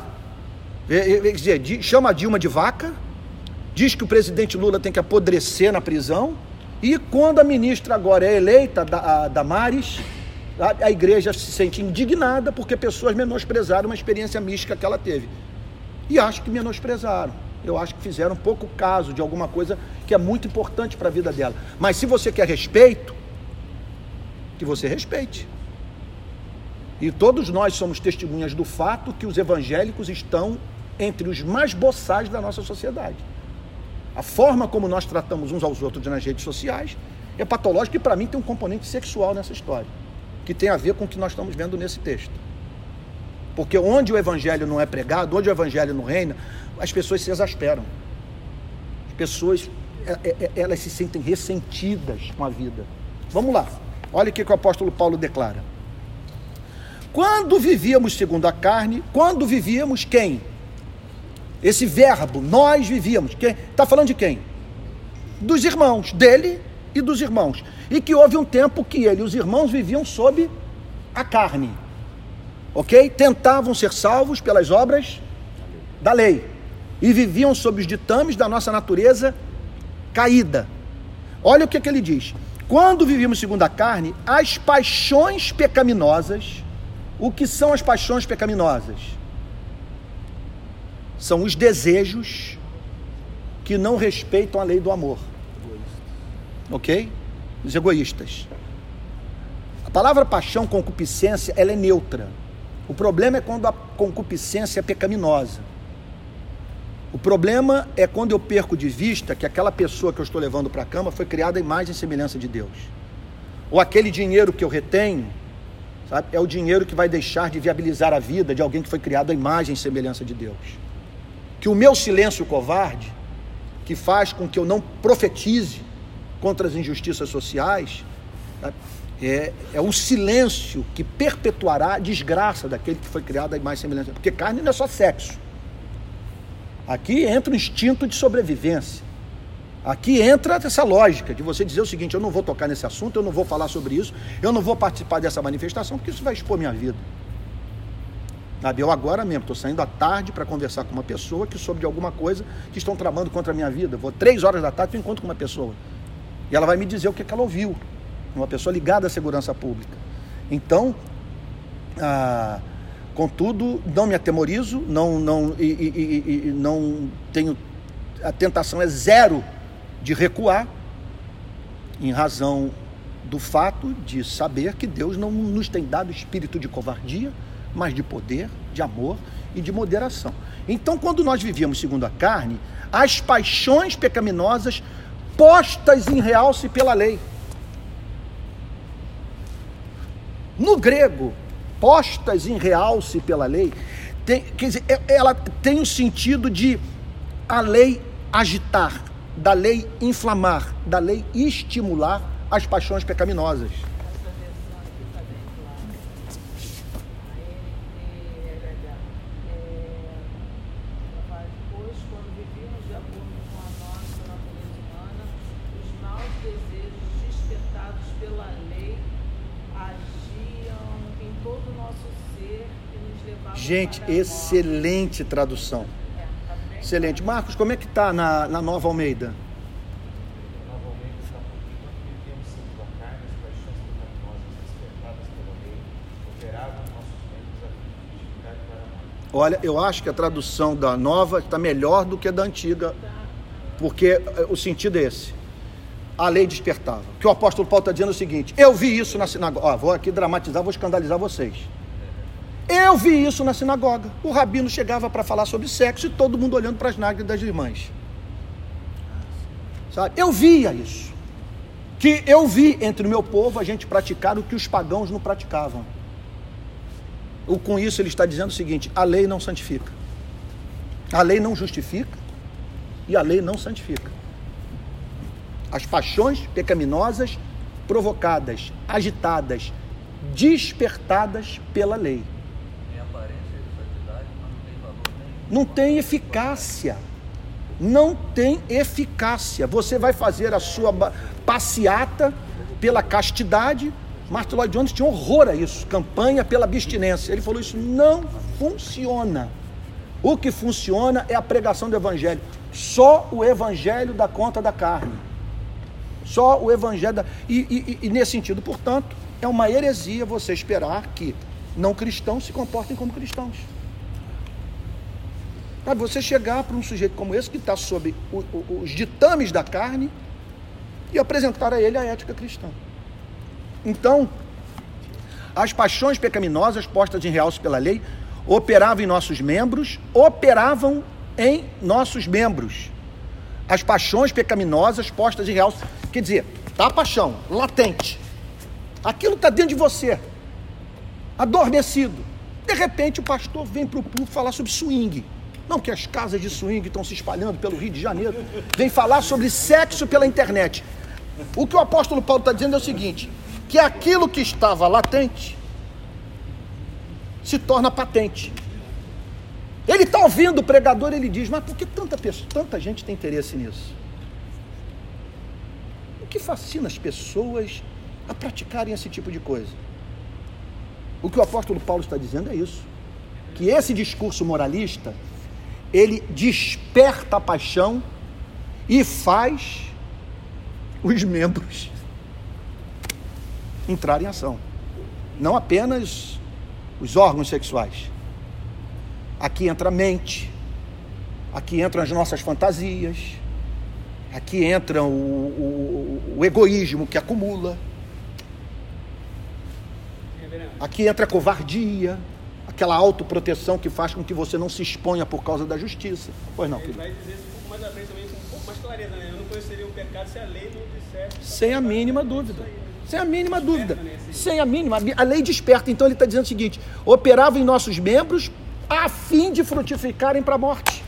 dizer, chama a Dilma de vaca, diz que o presidente Lula tem que apodrecer na prisão E quando a ministra agora é eleita, a Damares, a, a igreja se sente indignada porque pessoas menosprezaram uma experiência mística que ela teve. E acho que menosprezaram. Eu acho que fizeram pouco caso de alguma coisa que é muito importante para a vida dela. Mas se você quer respeito, que você respeite. E todos nós somos testemunhas do fato que os evangélicos estão entre os mais boçais da nossa sociedade. A forma como nós tratamos uns aos outros nas redes sociais é patológica e para mim tem um componente sexual nessa história, que tem a ver com o que nós estamos vendo nesse texto. Porque onde o evangelho não é pregado, onde o evangelho não reina, as pessoas se exasperam. As pessoas, é, é, é, elas se sentem ressentidas com a vida. Vamos lá. Olha o que o apóstolo Paulo declara. Quando vivíamos segundo a carne, quando vivíamos quem? Esse verbo, nós vivíamos. Quem? Está falando de quem? Dos irmãos, dele e dos irmãos. E que houve um tempo que ele e os irmãos viviam sob a carne. Ok? Tentavam ser salvos pelas obras da lei. E viviam sob os ditames da nossa natureza caída. Olha o que, que ele diz. Quando vivíamos segundo a carne, as paixões pecaminosas. O que são as paixões pecaminosas? São os desejos que não respeitam a lei do amor. Ok? Os egoístas. A palavra paixão, concupiscência, ela é neutra. O problema é quando a concupiscência é pecaminosa. O problema é quando eu perco de vista que aquela pessoa que eu estou levando para a cama foi criada à imagem e semelhança de Deus. Ou aquele dinheiro que eu retenho, sabe, é o dinheiro que vai deixar de viabilizar a vida de alguém que foi criado à imagem e semelhança de Deus que o meu silêncio covarde, que faz com que eu não profetize contra as injustiças sociais, tá? é, é o silêncio que perpetuará a desgraça daquele que foi criado à mais semelhança. Porque carne não é só sexo. Aqui entra o instinto de sobrevivência. Aqui entra essa lógica de você dizer o seguinte: eu não vou tocar nesse assunto, eu não vou falar sobre isso, eu não vou participar dessa manifestação, porque isso vai expor minha vida. Eu agora mesmo estou saindo à tarde para conversar com uma pessoa que soube de alguma coisa que estão tramando contra a minha vida. Vou três horas da tarde eu encontro com uma pessoa. E ela vai me dizer o que, que ela ouviu. Uma pessoa ligada à segurança pública. Então, ah, contudo, não me atemorizo, não, não, e, e, e, não tenho. A tentação é zero de recuar, em razão do fato de saber que Deus não nos tem dado espírito de covardia mas de poder, de amor e de moderação. Então, quando nós vivíamos segundo a carne, as paixões pecaminosas postas em realce pela lei. No grego, postas em realce pela lei, tem, quer dizer, é, ela tem o sentido de a lei agitar, da lei inflamar, da lei estimular as paixões pecaminosas. Gente, excelente tradução. Excelente. Marcos, como é que está na, na Nova Almeida? Olha, eu acho que a tradução da nova está melhor do que a da antiga, porque eh, o sentido é esse. A lei despertava. O que o apóstolo Paulo está dizendo é o seguinte: eu vi isso na sinagoga. Ó, vou aqui dramatizar, vou escandalizar vocês. Eu vi isso na sinagoga. O rabino chegava para falar sobre sexo e todo mundo olhando para as nádegas das irmãs. Sabe? Eu via isso. Que eu vi entre o meu povo a gente praticar o que os pagãos não praticavam. O, com isso ele está dizendo o seguinte: a lei não santifica. A lei não justifica e a lei não santifica. As paixões pecaminosas provocadas, agitadas, despertadas pela lei. Não tem eficácia. Não tem eficácia. Você vai fazer a sua passeata pela castidade. Martin Lloyd Jones tinha horror a isso, campanha pela abstinência. Ele falou: Isso não funciona. O que funciona é a pregação do Evangelho. Só o Evangelho dá conta da carne. Só o evangelho. Da... E, e, e, nesse sentido, portanto, é uma heresia você esperar que não cristãos se comportem como cristãos. Para você chegar para um sujeito como esse, que está sob os ditames da carne, e apresentar a ele a ética cristã. Então, as paixões pecaminosas postas em realce pela lei operavam em nossos membros, operavam em nossos membros. As paixões pecaminosas postas em realce, quer dizer, tá a paixão latente. Aquilo está dentro de você, adormecido. De repente o pastor vem para o público falar sobre swing. Não que as casas de swing estão se espalhando pelo Rio de Janeiro. Vem falar sobre sexo pela internet. O que o apóstolo Paulo está dizendo é o seguinte: que aquilo que estava latente se torna patente. Ele está ouvindo o pregador, ele diz, mas por que tanta, pessoa, tanta gente tem interesse nisso? O que fascina as pessoas a praticarem esse tipo de coisa? O que o apóstolo Paulo está dizendo é isso. Que esse discurso moralista, ele desperta a paixão e faz os membros entrar em ação. Não apenas os órgãos sexuais. Aqui entra a mente, aqui entram as nossas fantasias, aqui entra o, o, o egoísmo que acumula, aqui entra a covardia, aquela autoproteção que faz com que você não se exponha por causa da justiça. Pois não, Ele vai dizer isso um pouco mais à frente também, com um pouco mais clareza, né? Eu não conheceria o pecado se a lei não dissesse. Sem a mínima dúvida. Sem a mínima dúvida. Sem a mínima. A lei desperta. Então ele está dizendo o seguinte: operava em nossos membros a fim de frutificarem para a morte.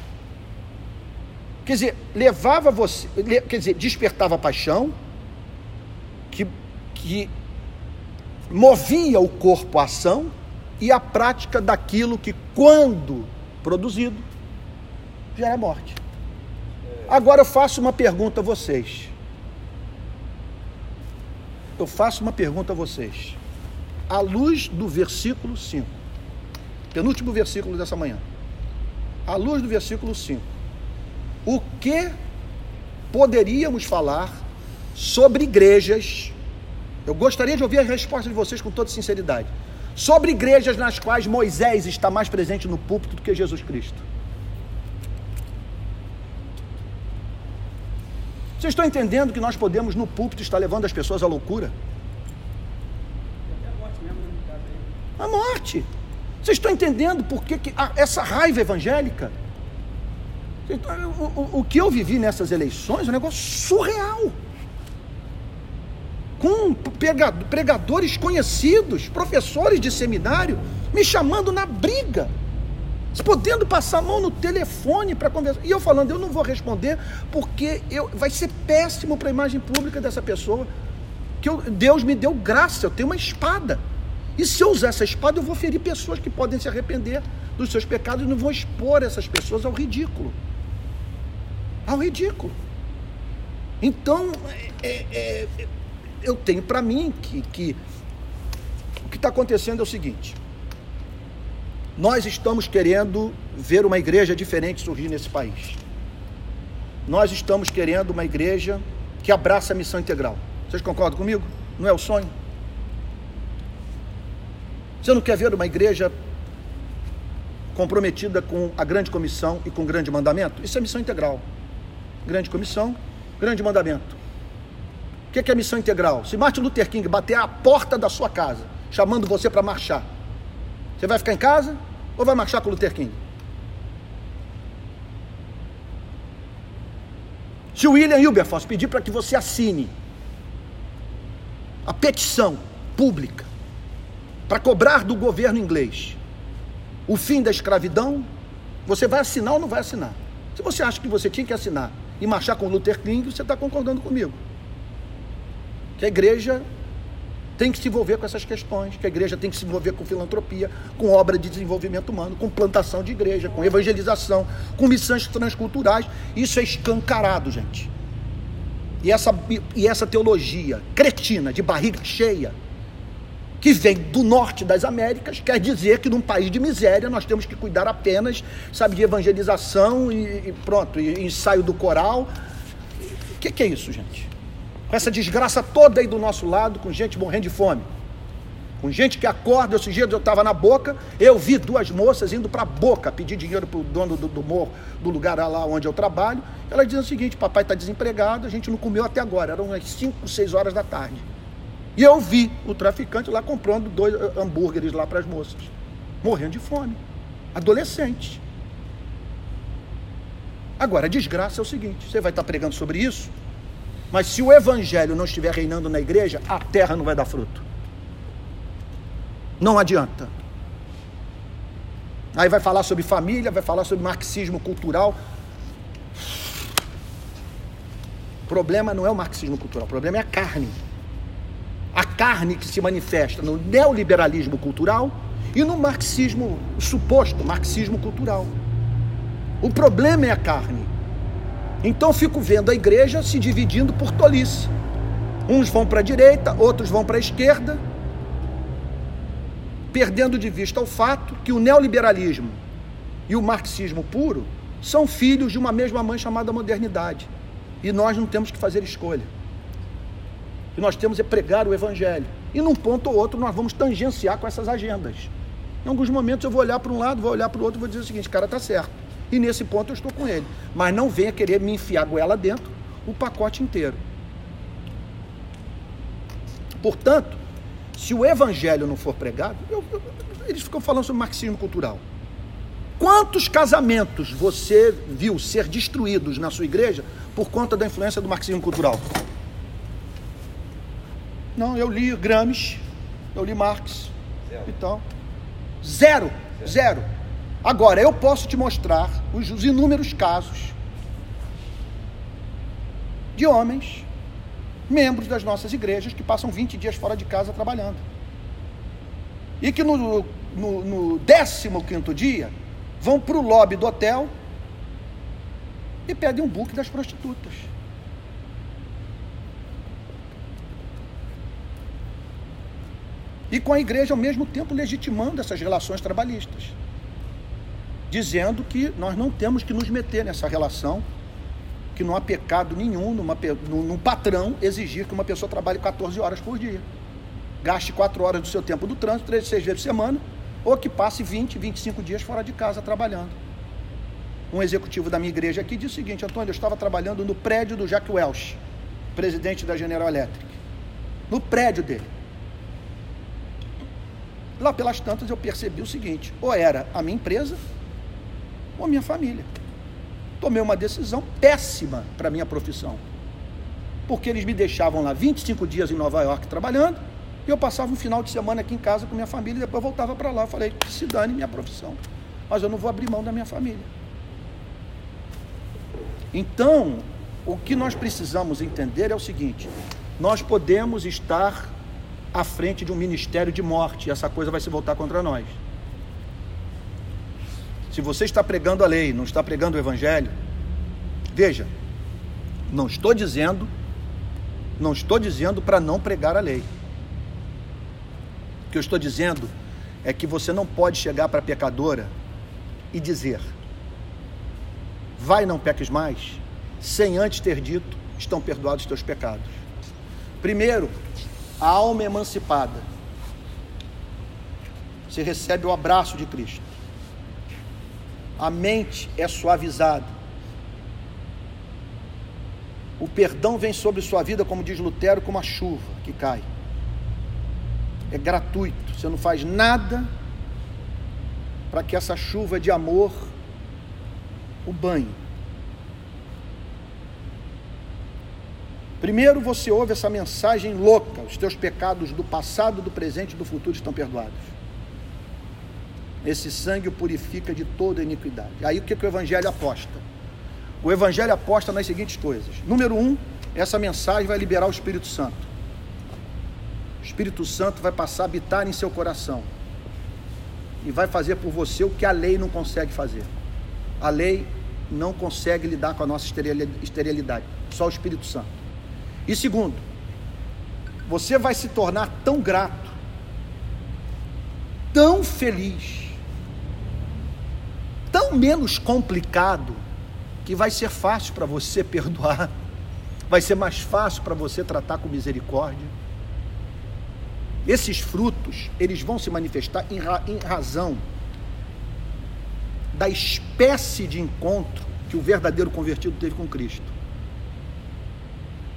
Quer dizer, levava você, quer dizer, despertava a paixão, que, que movia o corpo à ação e à prática daquilo que, quando produzido, gera morte. Agora eu faço uma pergunta a vocês eu faço uma pergunta a vocês. À luz do versículo 5, penúltimo versículo dessa manhã, à luz do versículo 5, o que poderíamos falar sobre igrejas? Eu gostaria de ouvir a resposta de vocês com toda sinceridade. Sobre igrejas nas quais Moisés está mais presente no púlpito do que Jesus Cristo. Vocês estão entendendo que nós podemos, no púlpito, estar levando as pessoas à loucura? A morte. Vocês estão entendendo por que, que essa raiva evangélica? O, o, o, que eu vivi nessas eleições é um negócio surreal. Com pregadores conhecidos, professores de seminário, me chamando na briga podendo passar a mão no telefone para conversar. E eu falando, eu não vou responder porque eu, vai ser péssimo para a imagem pública dessa pessoa. Que eu, Deus me deu graça, eu tenho uma espada. E se eu usar essa espada, eu vou ferir pessoas que podem se arrepender dos seus pecados e não vou expor essas pessoas ao ridículo. Ao ridículo. Então, é, é, é eu tenho para mim que, que o que está acontecendo é o seguinte nós estamos querendo ver uma igreja diferente surgir nesse país. Nós estamos querendo uma igreja que abraça a missão integral. Vocês concordam comigo? Não é o sonho? Você não quer ver uma igreja comprometida com a grande comissão e com o grande mandamento? Isso é missão integral. Grande comissão, grande mandamento. O que é missão integral? Se Martin Luther King bater à porta da sua casa, chamando você para marchar, você vai ficar em casa ou vai marchar com Luther King? Se o William Wilberforce pedir para que você assine a petição pública para cobrar do governo inglês o fim da escravidão, você vai assinar ou não vai assinar? Se você acha que você tinha que assinar e marchar com Luther King, você está concordando comigo. Que a igreja tem que se envolver com essas questões, que a igreja tem que se envolver com filantropia, com obra de desenvolvimento humano, com plantação de igreja, com evangelização, com missões transculturais. Isso é escancarado, gente. E essa, e essa teologia cretina, de barriga cheia, que vem do norte das Américas, quer dizer que num país de miséria nós temos que cuidar apenas, sabe, de evangelização e, e pronto, e ensaio do coral. O que, que é isso, gente? Essa desgraça toda aí do nosso lado, com gente morrendo de fome. Com gente que acorda, esses dias eu estava na boca, eu vi duas moças indo para a boca pedir dinheiro para o dono do, do morro, do lugar lá onde eu trabalho. Elas dizem o seguinte: papai está desempregado, a gente não comeu até agora, eram umas 5, 6 horas da tarde. E eu vi o traficante lá comprando dois eh, hambúrgueres lá para as moças, morrendo de fome. Adolescentes. Agora, a desgraça é o seguinte: você vai estar tá pregando sobre isso, mas se o evangelho não estiver reinando na igreja, a terra não vai dar fruto. Não adianta. Aí vai falar sobre família, vai falar sobre marxismo cultural. O problema não é o marxismo cultural, o problema é a carne. A carne que se manifesta no neoliberalismo cultural e no marxismo, suposto marxismo cultural. O problema é a carne. Então fico vendo a igreja se dividindo por tolice. Uns vão para a direita, outros vão para a esquerda, perdendo de vista o fato que o neoliberalismo e o marxismo puro são filhos de uma mesma mãe chamada modernidade. E nós não temos que fazer escolha. E nós temos é pregar o evangelho. E num ponto ou outro nós vamos tangenciar com essas agendas. Em alguns momentos eu vou olhar para um lado, vou olhar para o outro e vou dizer o seguinte: cara, está certo. E nesse ponto eu estou com ele. Mas não venha querer me enfiar a goela dentro o pacote inteiro. Portanto, se o evangelho não for pregado, eu, eu, eles ficam falando sobre marxismo cultural. Quantos casamentos você viu ser destruídos na sua igreja por conta da influência do marxismo cultural? Não, eu li Gramsci, eu li Marx Zero. Então, zero, zero, zero. Agora, eu posso te mostrar os, os inúmeros casos de homens membros das nossas igrejas que passam 20 dias fora de casa trabalhando. E que no, no, no 15 dia vão para o lobby do hotel e pedem um book das prostitutas. E com a igreja ao mesmo tempo legitimando essas relações trabalhistas, dizendo que nós não temos que nos meter nessa relação que não há pecado nenhum numa, num patrão exigir que uma pessoa trabalhe 14 horas por dia. Gaste 4 horas do seu tempo do trânsito, 3, 6 vezes por semana, ou que passe 20, 25 dias fora de casa trabalhando. Um executivo da minha igreja aqui disse o seguinte: Antônio, eu estava trabalhando no prédio do Jack Welch, presidente da General Electric. No prédio dele. Lá pelas tantas eu percebi o seguinte: ou era a minha empresa, ou a minha família tomei uma decisão péssima para a minha profissão. Porque eles me deixavam lá 25 dias em Nova York trabalhando, e eu passava um final de semana aqui em casa com minha família, e depois voltava para lá. Eu falei, se dane minha profissão, mas eu não vou abrir mão da minha família. Então, o que nós precisamos entender é o seguinte: nós podemos estar à frente de um ministério de morte, e essa coisa vai se voltar contra nós. Se você está pregando a lei, não está pregando o evangelho, veja, não estou dizendo, não estou dizendo para não pregar a lei. O que eu estou dizendo é que você não pode chegar para a pecadora e dizer: vai, não peques mais, sem antes ter dito, estão perdoados os teus pecados. Primeiro, a alma emancipada. Você recebe o abraço de Cristo a mente é suavizada. O perdão vem sobre sua vida, como diz Lutero, como a chuva que cai. É gratuito, você não faz nada para que essa chuva de amor o banhe. Primeiro você ouve essa mensagem louca: os teus pecados do passado, do presente e do futuro estão perdoados. Esse sangue o purifica de toda iniquidade. Aí o que, que o Evangelho aposta? O Evangelho aposta nas seguintes coisas. Número um, essa mensagem vai liberar o Espírito Santo. O Espírito Santo vai passar a habitar em seu coração. E vai fazer por você o que a lei não consegue fazer. A lei não consegue lidar com a nossa esterilidade. Só o Espírito Santo. E segundo, você vai se tornar tão grato, tão feliz, tão menos complicado que vai ser fácil para você [LAUGHS] perdoar vai ser mais fácil para você tratar com misericórdia. Esses frutos, eles vão se manifestar em, ra em razão da espécie de encontro que o verdadeiro convertido teve com Cristo.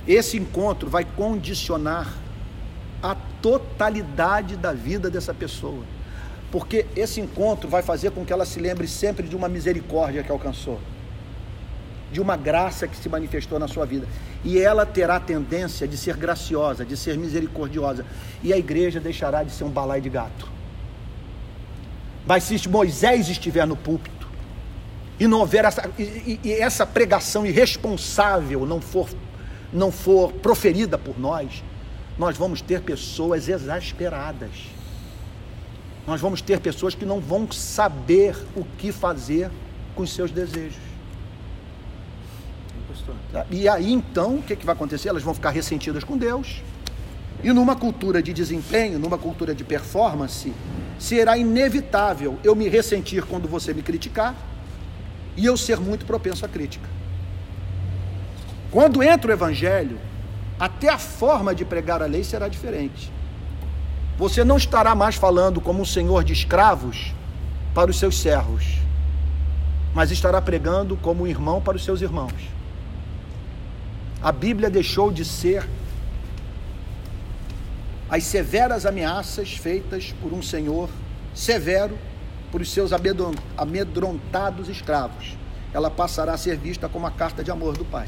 Esse encontro vai condicionar a totalidade da vida dessa pessoa. Porque esse encontro vai fazer com que ela se lembre sempre de uma misericórdia que alcançou, de uma graça que se manifestou na sua vida. E ela terá tendência de ser graciosa, de ser misericordiosa. E a igreja deixará de ser um balai de gato. Mas se Moisés estiver no púlpito e não houver essa, e, e essa pregação irresponsável não for, não for proferida por nós, nós vamos ter pessoas exasperadas. Nós vamos ter pessoas que não vão saber o que fazer com os seus desejos. E aí então, o que, que vai acontecer? Elas vão ficar ressentidas com Deus. E numa cultura de desempenho, numa cultura de performance, será inevitável eu me ressentir quando você me criticar e eu ser muito propenso à crítica. Quando entra o evangelho, até a forma de pregar a lei será diferente. Você não estará mais falando como um senhor de escravos para os seus servos, mas estará pregando como um irmão para os seus irmãos. A Bíblia deixou de ser as severas ameaças feitas por um senhor severo por os seus amedrontados escravos. Ela passará a ser vista como a carta de amor do Pai.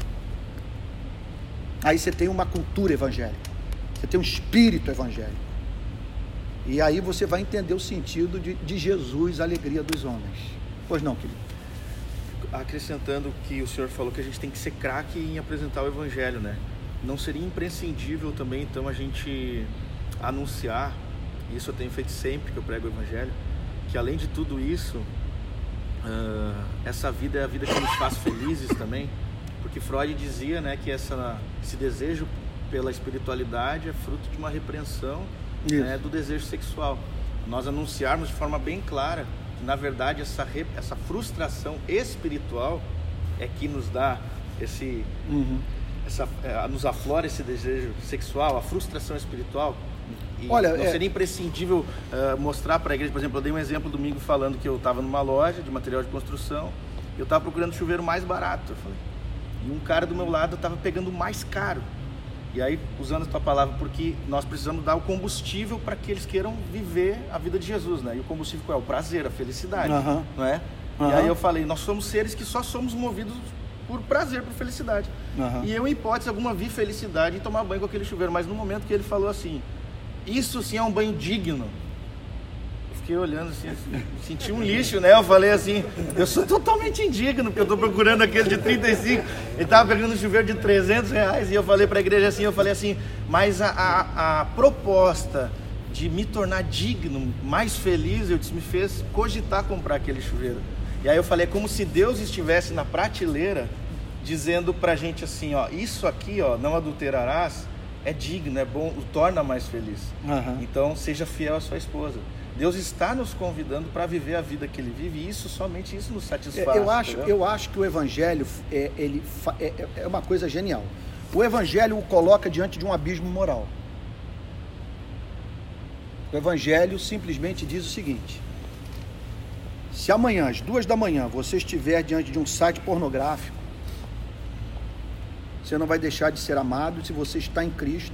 Aí você tem uma cultura evangélica, você tem um espírito evangélico. E aí você vai entender o sentido de, de Jesus, a alegria dos homens. Pois não, querido? Acrescentando que o senhor falou que a gente tem que ser craque em apresentar o evangelho, né? Não seria imprescindível também, então, a gente anunciar, isso eu tenho feito sempre que eu prego o evangelho, que além de tudo isso, uh, essa vida é a vida que nos faz felizes também porque Freud dizia né, que essa, esse desejo pela espiritualidade é fruto de uma repreensão né, do desejo sexual. Nós anunciarmos de forma bem clara que, na verdade, essa, essa frustração espiritual é que nos dá esse. Uhum. Essa, é, nos aflora esse desejo sexual, a frustração espiritual. E Olha, não é... seria imprescindível uh, mostrar para a igreja, por exemplo, eu dei um exemplo domingo falando que eu estava numa loja de material de construção, eu estava procurando chuveiro mais barato. Eu falei, e um cara do meu lado estava pegando mais caro. E aí, usando a tua palavra, porque nós precisamos dar o combustível para que eles queiram viver a vida de Jesus, né? E o combustível qual é? O prazer, a felicidade, uhum. não é? Uhum. E aí eu falei, nós somos seres que só somos movidos por prazer, por felicidade. Uhum. E eu, em hipótese alguma, vi felicidade em tomar banho com aquele chuveiro. Mas no momento que ele falou assim, isso sim é um banho digno, fiquei olhando assim, senti um lixo, né? Eu falei assim, eu sou totalmente indigno, porque eu estou procurando aquele de 35, ele estava pegando um chuveiro de 300 reais, e eu falei para a igreja assim, eu falei assim, mas a, a, a, proposta de me tornar digno, mais feliz, eu disse, me fez cogitar comprar aquele chuveiro. E aí eu falei, é como se Deus estivesse na prateleira, dizendo pra gente assim, ó, isso aqui, ó, não adulterarás, é digno, é bom, o torna mais feliz. Uhum. Então, seja fiel à sua esposa. Deus está nos convidando para viver a vida que Ele vive e isso somente isso nos satisfaz. Eu acho, eu acho que o Evangelho é, ele, é, é uma coisa genial. O Evangelho o coloca diante de um abismo moral. O Evangelho simplesmente diz o seguinte: se amanhã, às duas da manhã, você estiver diante de um site pornográfico, você não vai deixar de ser amado se você está em Cristo.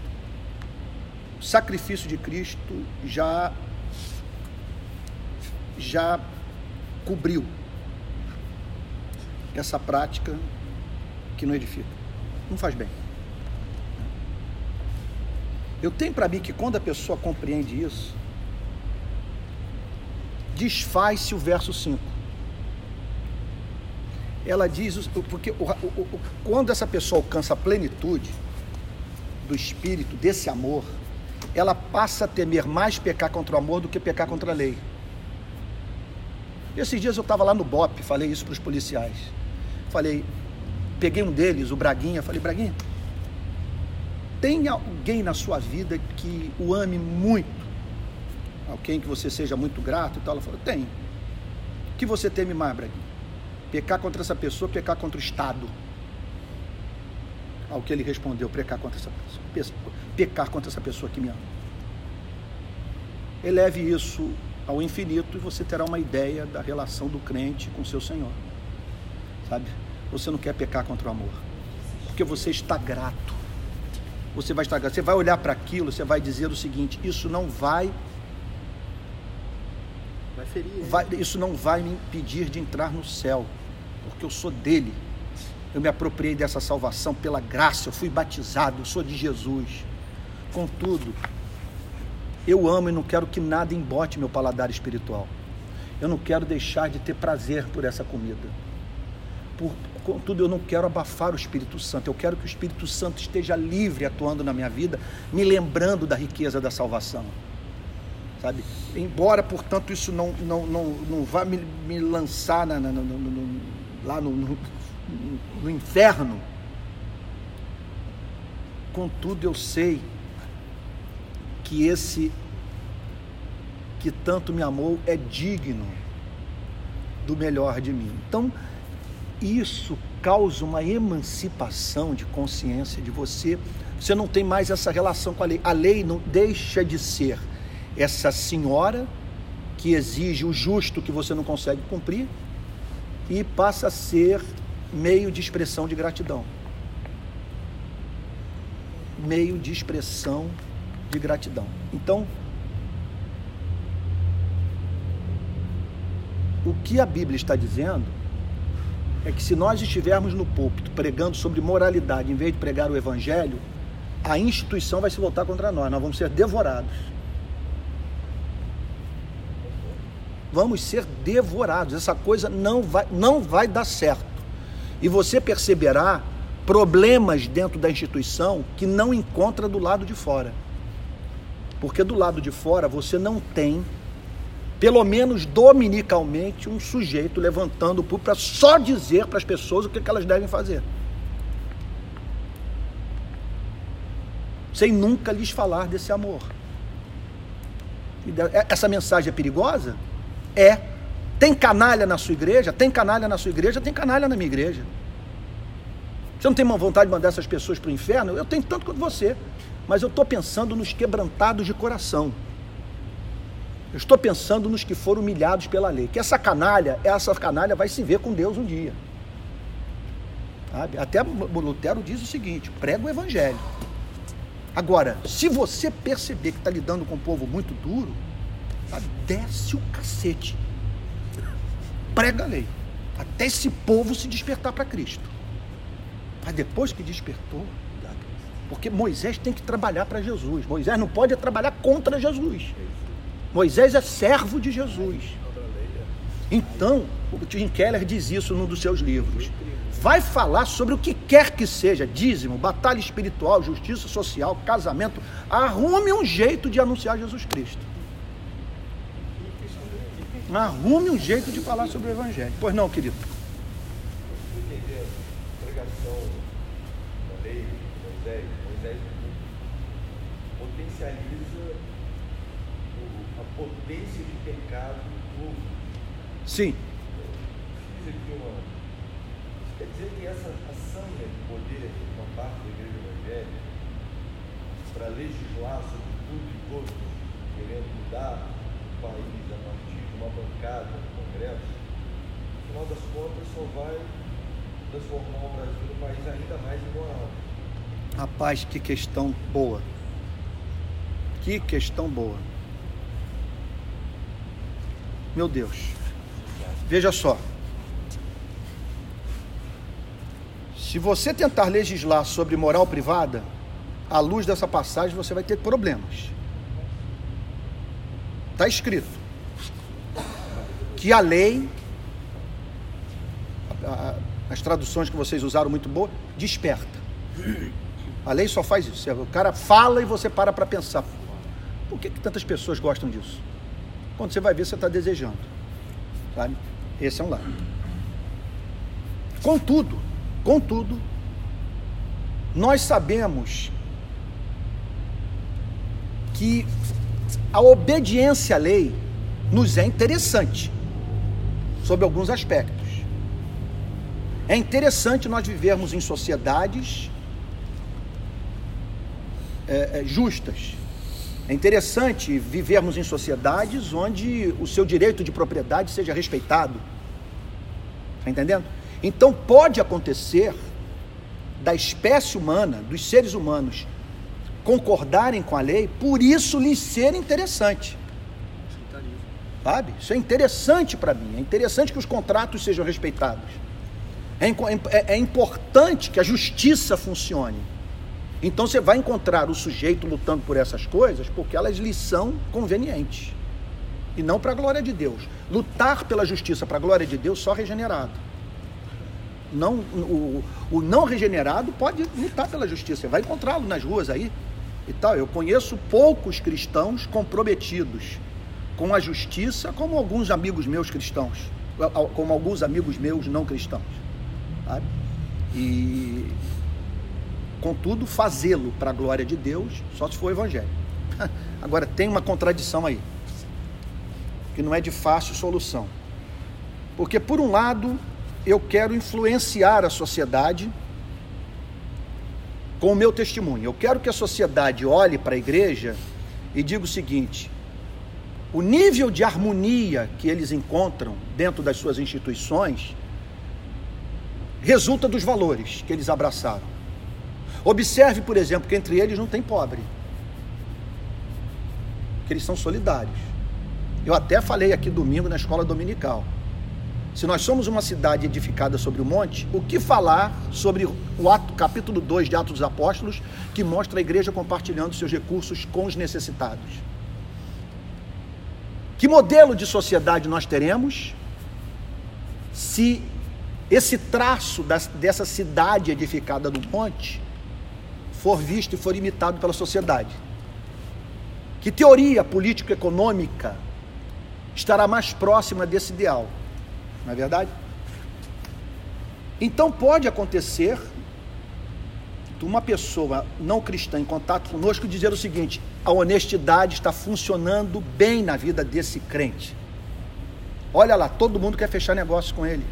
O sacrifício de Cristo já já cobriu essa prática que não edifica, não faz bem. Eu tenho para mim que quando a pessoa compreende isso, desfaz-se o verso 5. Ela diz, porque quando essa pessoa alcança a plenitude do espírito, desse amor, ela passa a temer mais pecar contra o amor do que pecar contra a lei. Esses dias eu estava lá no BOP, falei isso para os policiais. Falei, peguei um deles, o Braguinha, falei, Braguinha, tem alguém na sua vida que o ame muito? Alguém que você seja muito grato e tal? Ela falou, tem. O que você teme mais, Braguinha? Pecar contra essa pessoa, pecar contra o Estado. ao que ele respondeu, pecar contra essa pessoa, pecar contra essa pessoa que me ama. Eleve isso ao infinito e você terá uma ideia da relação do crente com seu Senhor. Sabe? Você não quer pecar contra o amor, porque você está grato. Você vai estar grato. Você vai olhar para aquilo, você vai dizer o seguinte: isso não vai Vai ferir. vai, isso não vai me impedir de entrar no céu, porque eu sou dele. Eu me apropriei dessa salvação pela graça, eu fui batizado, eu sou de Jesus. Contudo, eu amo e não quero que nada embote meu paladar espiritual. Eu não quero deixar de ter prazer por essa comida. Por, contudo, eu não quero abafar o Espírito Santo. Eu quero que o Espírito Santo esteja livre atuando na minha vida, me lembrando da riqueza da salvação sabe? Embora, portanto, isso não, não, não, não vá me, me lançar na, na, no, no, lá no, no, no inferno, contudo eu sei que esse que tanto me amou é digno do melhor de mim. Então, isso causa uma emancipação de consciência de você. Você não tem mais essa relação com a lei. A lei não deixa de ser essa senhora que exige o justo que você não consegue cumprir e passa a ser meio de expressão de gratidão. Meio de expressão de gratidão. Então, o que a Bíblia está dizendo é que se nós estivermos no púlpito pregando sobre moralidade em vez de pregar o evangelho, a instituição vai se voltar contra nós, nós vamos ser devorados. Vamos ser devorados. Essa coisa não vai, não vai dar certo. E você perceberá problemas dentro da instituição que não encontra do lado de fora. Porque do lado de fora você não tem, pelo menos dominicalmente, um sujeito levantando o para só dizer para as pessoas o que, que elas devem fazer. Sem nunca lhes falar desse amor. De- Essa mensagem é perigosa? É. Tem canalha na sua igreja? Tem canalha na sua igreja? Tem canalha na minha igreja. Você não tem vontade de mandar essas pessoas para o inferno? Eu tenho tanto quanto você. Mas eu estou pensando nos quebrantados de coração. Eu estou pensando nos que foram humilhados pela lei. Que essa canalha, essa canalha vai se ver com Deus um dia. Sabe? Até Lutero diz o seguinte: prega o evangelho. Agora, se você perceber que está lidando com um povo muito duro, desce o cacete. Prega a lei. Até esse povo se despertar para Cristo. Mas depois que despertou, porque Moisés tem que trabalhar para Jesus. Moisés não pode trabalhar contra Jesus. Moisés é servo de Jesus. Então, o Tim Keller diz isso num dos seus livros. Vai falar sobre o que quer que seja, dízimo, batalha espiritual, justiça social, casamento. Arrume um jeito de anunciar Jesus Cristo. Arrume um jeito de falar sobre o Evangelho. Pois não, querido. entender a pregação da lei de Moisés, Moisés potencializa de pecado do povo. Sim, Fiz aqui uma. Isso quer dizer que essa ação de poder, uma parte da igreja evangélica, para legislar sobre tudo e todos, querendo mudar o país a partir de uma bancada no Congresso, no final das contas só vai transformar o Brasil num país ainda mais imoral. rapaz, que questão boa. Que questão boa. Meu Deus. Veja só. Se você tentar legislar sobre moral privada, à luz dessa passagem você vai ter problemas. Está escrito que a lei, as traduções que vocês usaram muito boa, desperta. A lei só faz isso. O cara fala e você para para pensar. Por que, que tantas pessoas gostam disso? Quando você vai ver, você está desejando. Sabe? Esse é um lado. Contudo, contudo, nós sabemos que a obediência à lei nos é interessante, sob alguns aspectos. É interessante nós vivermos em sociedades é, é, justas. É interessante vivermos em sociedades onde o seu direito de propriedade seja respeitado. Está entendendo? Então pode acontecer da espécie humana, dos seres humanos, concordarem com a lei, por isso lhes ser interessante. Sabe? Isso é interessante para mim. É interessante que os contratos sejam respeitados. É, é, é importante que a justiça funcione. Então você vai encontrar o sujeito lutando por essas coisas porque elas lhe são convenientes. E não para a glória de Deus. Lutar pela justiça para a glória de Deus só regenerado. Não, o, o não regenerado pode lutar pela justiça. Você vai encontrá-lo nas ruas aí e tal. Eu conheço poucos cristãos comprometidos com a justiça, como alguns amigos meus cristãos, como alguns amigos meus não cristãos. Sabe? E Contudo, fazê-lo para a glória de Deus só se for o evangelho. [LAUGHS] Agora, tem uma contradição aí, que não é de fácil solução. Porque, por um lado, eu quero influenciar a sociedade com o meu testemunho. Eu quero que a sociedade olhe para a igreja e diga o seguinte: o nível de harmonia que eles encontram dentro das suas instituições resulta dos valores que eles abraçaram. Observe, por exemplo, que entre eles não tem pobre. Que eles são solidários. Eu até falei aqui domingo na escola dominical. Se nós somos uma cidade edificada sobre o monte, o que falar sobre o ato, capítulo 2 de Atos dos Apóstolos, que mostra a igreja compartilhando seus recursos com os necessitados? Que modelo de sociedade nós teremos se esse traço dessa cidade edificada no monte for visto e for imitado pela sociedade. Que teoria político-econômica estará mais próxima desse ideal? Não é verdade? Então pode acontecer uma pessoa não cristã em contato conosco dizer o seguinte: a honestidade está funcionando bem na vida desse crente. Olha lá, todo mundo quer fechar negócio com ele.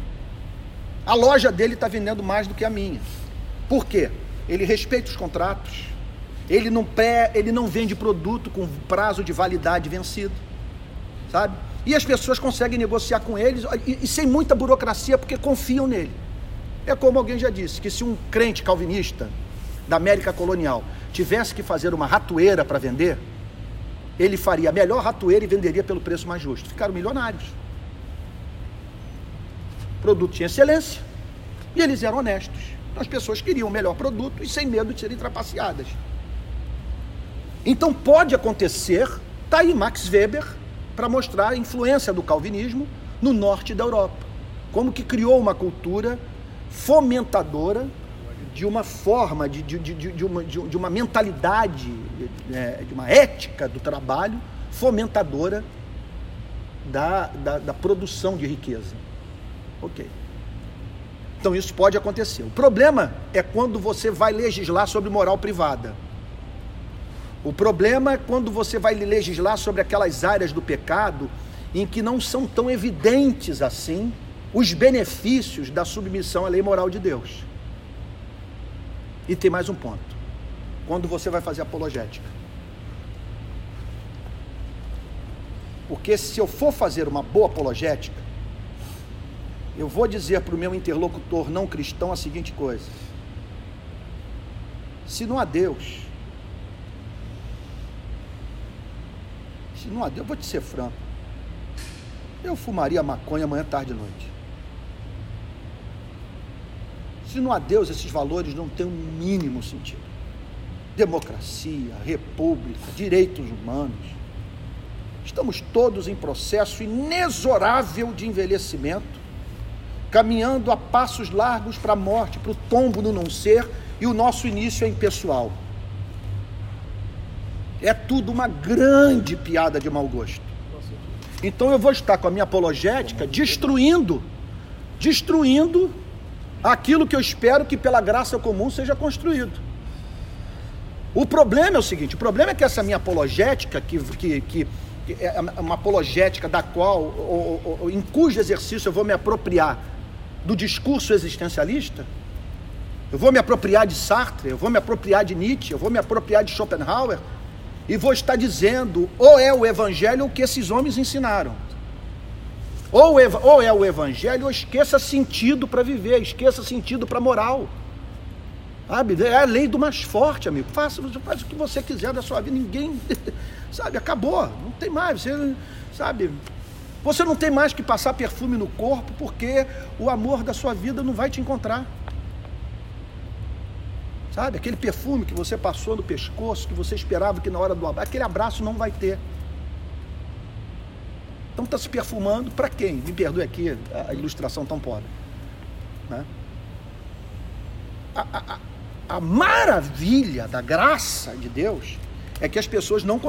A loja dele está vendendo mais do que a minha. Por quê? Ele respeita os contratos, ele não, pré, ele não vende produto com prazo de validade vencido, sabe? E as pessoas conseguem negociar com eles e, e sem muita burocracia porque confiam nele. É como alguém já disse, que se um crente calvinista da América colonial tivesse que fazer uma ratoeira para vender, ele faria a melhor ratoeira e venderia pelo preço mais justo. Ficaram milionários. O produto tinha excelência e eles eram honestos. As pessoas queriam o melhor produto e sem medo de serem trapaceadas. Então pode acontecer, está aí Max Weber para mostrar a influência do calvinismo no norte da Europa. Como que criou uma cultura fomentadora de uma forma, de, de, de, de, uma, de, uma mentalidade, é, de uma ética do trabalho fomentadora da, da, da produção de riqueza. Ok. Então isso pode acontecer. O problema é quando você vai legislar sobre moral privada. O problema é quando você vai legislar sobre aquelas áreas do pecado em que não são tão evidentes assim os benefícios da submissão à lei moral de Deus. E tem mais um ponto. Quando você vai fazer apologética. Porque se eu for fazer uma boa apologética, eu vou dizer para o meu interlocutor não cristão a seguinte coisa: se não há Deus, se não há Deus, eu vou te ser franco, eu fumaria maconha amanhã, tarde e noite. Se não há Deus, esses valores não têm o um mínimo sentido. Democracia, república, direitos humanos. Estamos todos em processo inexorável de envelhecimento caminhando a passos largos para a morte, para o tombo no não ser, e o nosso início é impessoal. É tudo uma grande piada de mau gosto. Então eu vou estar com a minha apologética destruindo, destruindo aquilo que eu espero que pela graça comum seja construído. O problema é o seguinte: o problema é que essa minha apologética, que, que, que é uma apologética da qual, ou, ou, em cujo exercício eu vou me apropriar do discurso existencialista, Eu vou me apropriar de Sartre, eu vou me apropriar de Nietzsche, eu vou me apropriar de Schopenhauer e vou estar dizendo ou é o evangelho o que esses homens ensinaram. Ou, ou é o evangelho ou esqueça sentido para viver, esqueça sentido para moral. Sabe? É a lei do mais forte, amigo. Faça, faz o que você quiser da sua vida. Ninguém, [LAUGHS] sabe, acabou. Não tem mais. Você, sabe, você não tem mais que passar perfume no corpo porque o amor da sua vida não vai te encontrar. Sabe, aquele perfume que você passou no pescoço, que você esperava que na hora do abraço, aquele abraço não vai ter. Então está se perfumando para quem? Me perdoe aqui a ilustração tão pobre. Né? A, a, a maravilha da graça de Deus é que as pessoas não conseguem